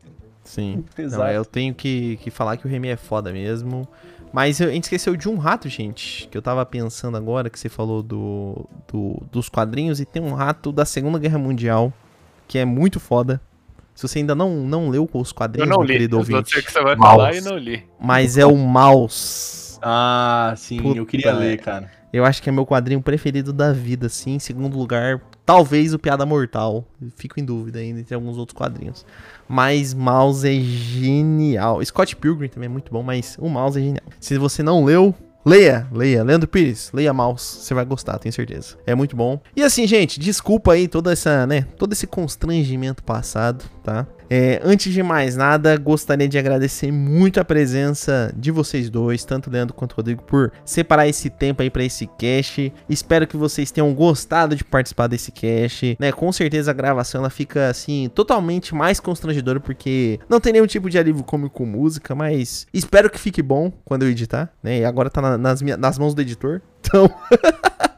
Sim. Não, Exato. eu tenho que, que falar que o Remy é foda mesmo. Mas eu- a gente esqueceu de um rato, gente. Que eu tava pensando agora que você falou do, do- dos quadrinhos. E tem um rato da Segunda Guerra Mundial. Que é muito foda. Se você ainda não, não leu os Eu quadrinhos, não meu li. querido Eu não ouvinte. sei o que você vai Mouse. falar e não li. Mas é o Mouse. Ah, sim, eu Puta. queria ler, cara. Eu acho que é meu quadrinho preferido da vida, assim. Em segundo lugar, talvez o Piada Mortal. Fico em dúvida ainda entre alguns outros quadrinhos. Mas Mouse é genial. Scott Pilgrim também é muito bom, mas o Mouse é genial. Se você não leu, leia, leia. Leandro Pires, leia Mouse. Você vai gostar, tenho certeza. É muito bom. E assim, gente, desculpa aí toda essa, né? Todo esse constrangimento passado, tá? É, antes de mais nada, gostaria de agradecer muito a presença de vocês dois, tanto Leandro quanto Rodrigo, por separar esse tempo aí pra esse cast. Espero que vocês tenham gostado de participar desse cast, né? Com certeza a gravação ela fica assim totalmente mais constrangedora porque não tem nenhum tipo de alívio cômico com música, mas espero que fique bom quando eu editar, né? E agora tá na- nas, minha- nas mãos do editor. Então,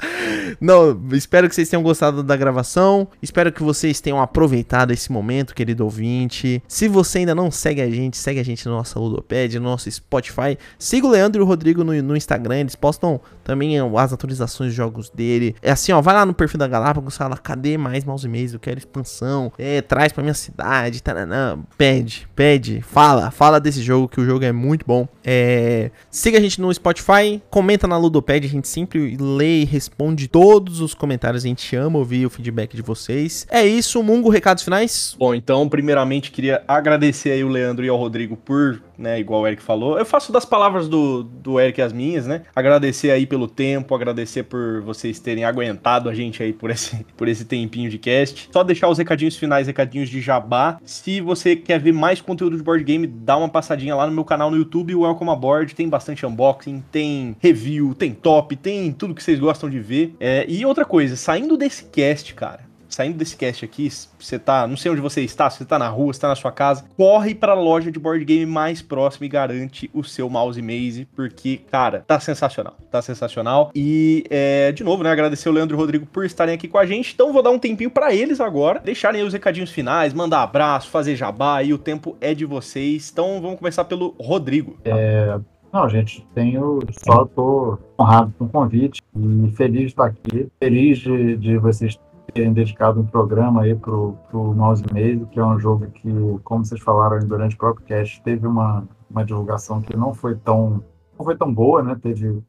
não, espero que vocês tenham gostado da gravação. Espero que vocês tenham aproveitado esse momento, querido ouvinte. Se você ainda não segue a gente, segue a gente no nosso Ludopad, no nosso Spotify. Siga o Leandro e o Rodrigo no, no Instagram. Eles postam também ó, as atualizações de jogos dele. É assim, ó, vai lá no perfil da Galápagos, fala, cadê mais mouse maze? Eu quero expansão. É, traz pra minha cidade, taranã. Pede, pede, fala, fala desse jogo, que o jogo é muito bom. É, siga a gente no Spotify, comenta na Ludopad, a gente sempre lê e responde de todos os comentários. A gente ama ouvir o feedback de vocês. É isso, Mungo, recados finais? Bom, então, primeiramente, queria agradecer aí o Leandro e ao Rodrigo por, né, igual o Eric falou. Eu faço das palavras do, do Eric as minhas, né? Agradecer aí pelo tempo, agradecer por vocês terem aguentado a gente aí por esse, por esse tempinho de cast. Só deixar os recadinhos finais, recadinhos de jabá. Se você quer ver mais conteúdo de board game, dá uma passadinha lá no meu canal no YouTube, Welcome Aboard. Tem bastante unboxing, tem review, tem top, tem tudo que vocês gostam de ver. E outra coisa, saindo desse cast, cara, saindo desse cast aqui, você tá, não sei onde você está, se você tá na rua, se tá na sua casa, corre pra loja de board game mais próxima e garante o seu mouse maze, porque, cara, tá sensacional, tá sensacional. E, é, de novo, né, agradecer o Leandro e o Rodrigo por estarem aqui com a gente, então vou dar um tempinho pra eles agora, deixarem aí os recadinhos finais, mandar abraço, fazer jabá, e o tempo é de vocês. Então vamos começar pelo Rodrigo. É, não, gente, tenho. Só tô honrado com o convite e feliz de estar aqui. Feliz de, de vocês terem dedicado um programa aí pro, pro Mouse Maze, que é um jogo que, como vocês falaram durante o próprio cast, teve uma, uma divulgação que não foi tão. não foi tão boa, né? Teve.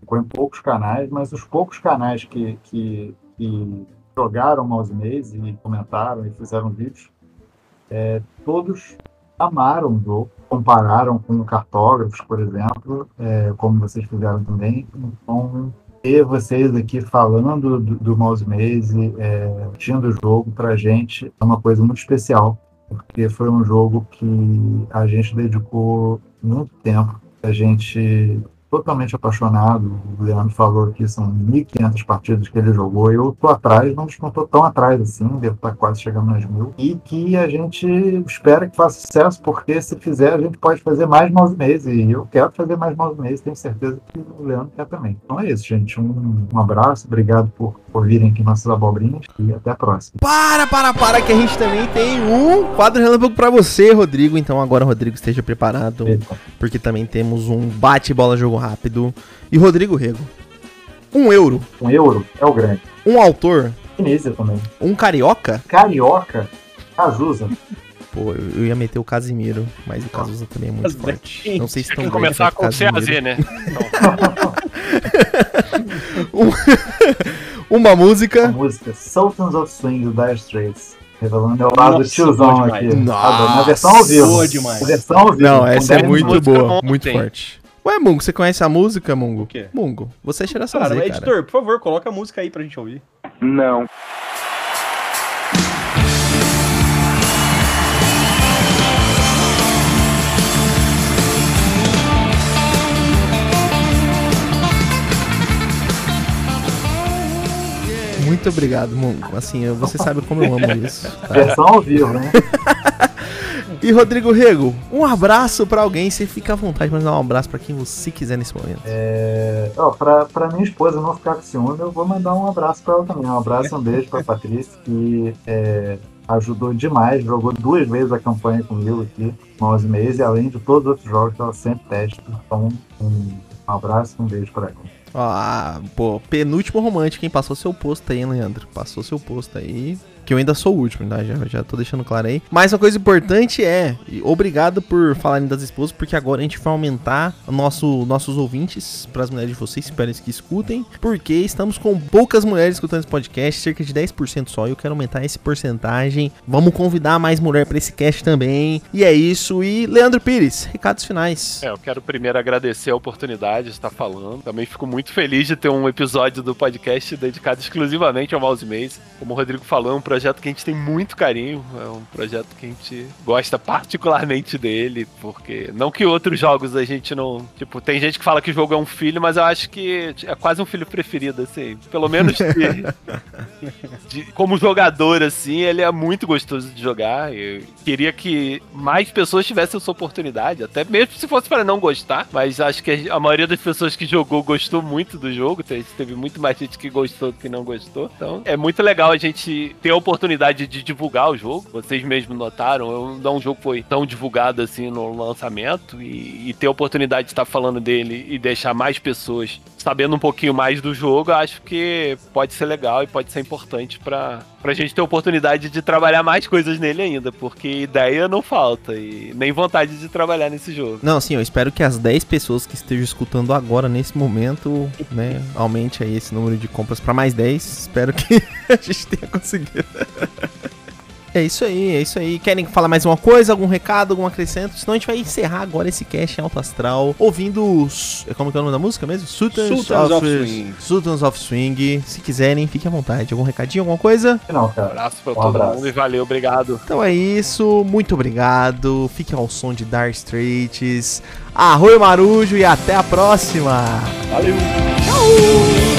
Ficou em poucos canais, mas os poucos canais que, que, que jogaram Mouse Maze e comentaram e fizeram vídeos, é, todos amaram o jogo, compararam com cartógrafos, por exemplo, é, como vocês fizeram também. Então, ter vocês aqui falando do, do Mouse Maze, é, o jogo, pra gente é uma coisa muito especial, porque foi um jogo que a gente dedicou muito tempo, a gente totalmente apaixonado. O Leandro falou que são 1.500 partidas que ele jogou. Eu tô atrás, não estou tão atrás assim, devo estar quase chegando nas mil. E que a gente espera que faça sucesso, porque se fizer, a gente pode fazer mais mouse meses. E eu quero fazer mais mouse meses, tenho certeza que o Leandro quer também. Então é isso, gente. Um, um abraço, obrigado por ouvirem aqui nossas abobrinhas e até a próxima. Para, para, para, que a gente também tem um quadro relâmpago pra você, Rodrigo. Então agora, Rodrigo, esteja preparado, Eita. porque também temos um bate-bola jogo rápido. E Rodrigo Rego, um euro, Um euro é o grande. um autor, Tunísia também. um carioca. Carioca, Cazuza. Pô, eu ia meter o Casimiro, mas o Cazuza também é muito Mas forte. bem, Não sei se Tem estão que começar com CAZ, né? Uma A música. música Sultans of Swing do Dire Straits. Revelando meu lado Nossa, tiozão aqui. demais. Adoro. Na versão ao vivo. boa demais. Na versão ao vivo. Não, essa é 10 muito boa, muito forte. Ué, Mungo, você conhece a música, Mungo? O quê? Mungo, você é cheira Cara, sozinho, cara. editor, por favor, coloca a música aí pra gente ouvir. Não. Muito obrigado, Mungo. Assim, você sabe como eu amo isso. tá? Versão ao vivo, né? E Rodrigo Rego, um abraço pra alguém. Você fica à vontade de mandar um abraço pra quem você quiser nesse momento. É, ó, pra, pra minha esposa não ficar com ciúme, eu vou mandar um abraço pra ela também. Um abraço, um beijo pra Patrícia, que é, ajudou demais, jogou duas vezes a campanha comigo aqui, Mouse Maze, além de todos os outros jogos que ela sempre testa. Então, um, um abraço, um beijo pra ela. Ó, ah, pô, penúltimo romântico, hein? Passou seu posto aí, Leandro? Passou seu posto aí. Que eu ainda sou o último, tá? Já, já tô deixando claro aí. Mas uma coisa importante é, obrigado por falarem das esposas, porque agora a gente vai aumentar nosso, nossos ouvintes para as mulheres de vocês, espero que escutem, porque estamos com poucas mulheres escutando esse podcast, cerca de 10% só, e eu quero aumentar esse porcentagem. Vamos convidar mais mulher para esse cast também. E é isso. E Leandro Pires, recados finais. É, eu quero primeiro agradecer a oportunidade de estar falando. Também fico muito feliz de ter um episódio do podcast dedicado exclusivamente ao Mouse Maze. Como o Rodrigo falou, é um projeto que a gente tem muito carinho. É um projeto que a gente gosta particularmente dele, porque não que outros jogos a gente não. Tipo, tem gente que fala que o jogo é um filho, mas eu acho que é quase um filho preferido, assim. Pelo menos de, de- como jogador, assim, ele é muito gostoso de jogar. Eu queria que mais pessoas tivessem essa oportunidade, até mesmo se fosse para não gostar, mas acho que a maioria das pessoas que jogou gostou muito do jogo, te- teve muito mais gente que gostou do que não gostou. Então é muito legal a gente ter a oportunidade de divulgar o jogo. Vocês mesmos notaram, não um jogo foi tão divulgado assim no lançamento e, e ter a oportunidade de estar falando dele e deixar mais pessoas sabendo um pouquinho mais do jogo, acho que pode ser legal e pode ser importante pra, pra gente ter oportunidade de trabalhar mais coisas nele ainda, porque ideia não falta e nem vontade de trabalhar nesse jogo. Não, sim, eu espero que as 10 pessoas que estejam escutando agora, nesse momento, né, aumente aí esse número de compras pra mais 10. Espero que a gente tenha conseguido. É isso aí, é isso aí. Querem falar mais uma coisa, algum recado, algum acrescento? Senão a gente vai encerrar agora esse cast em alto astral, ouvindo os... Como que é o nome da música mesmo? Sultans, Sultans of Swing. Sultans of Swing. Se quiserem, fiquem à vontade. Algum recadinho, alguma coisa? Não, cara. Abraço pra Um todo abraço. mundo e valeu, obrigado. Então é isso, muito obrigado. Fique ao som de Dark Straits. Arroio Marujo e até a próxima. Valeu! Tchau!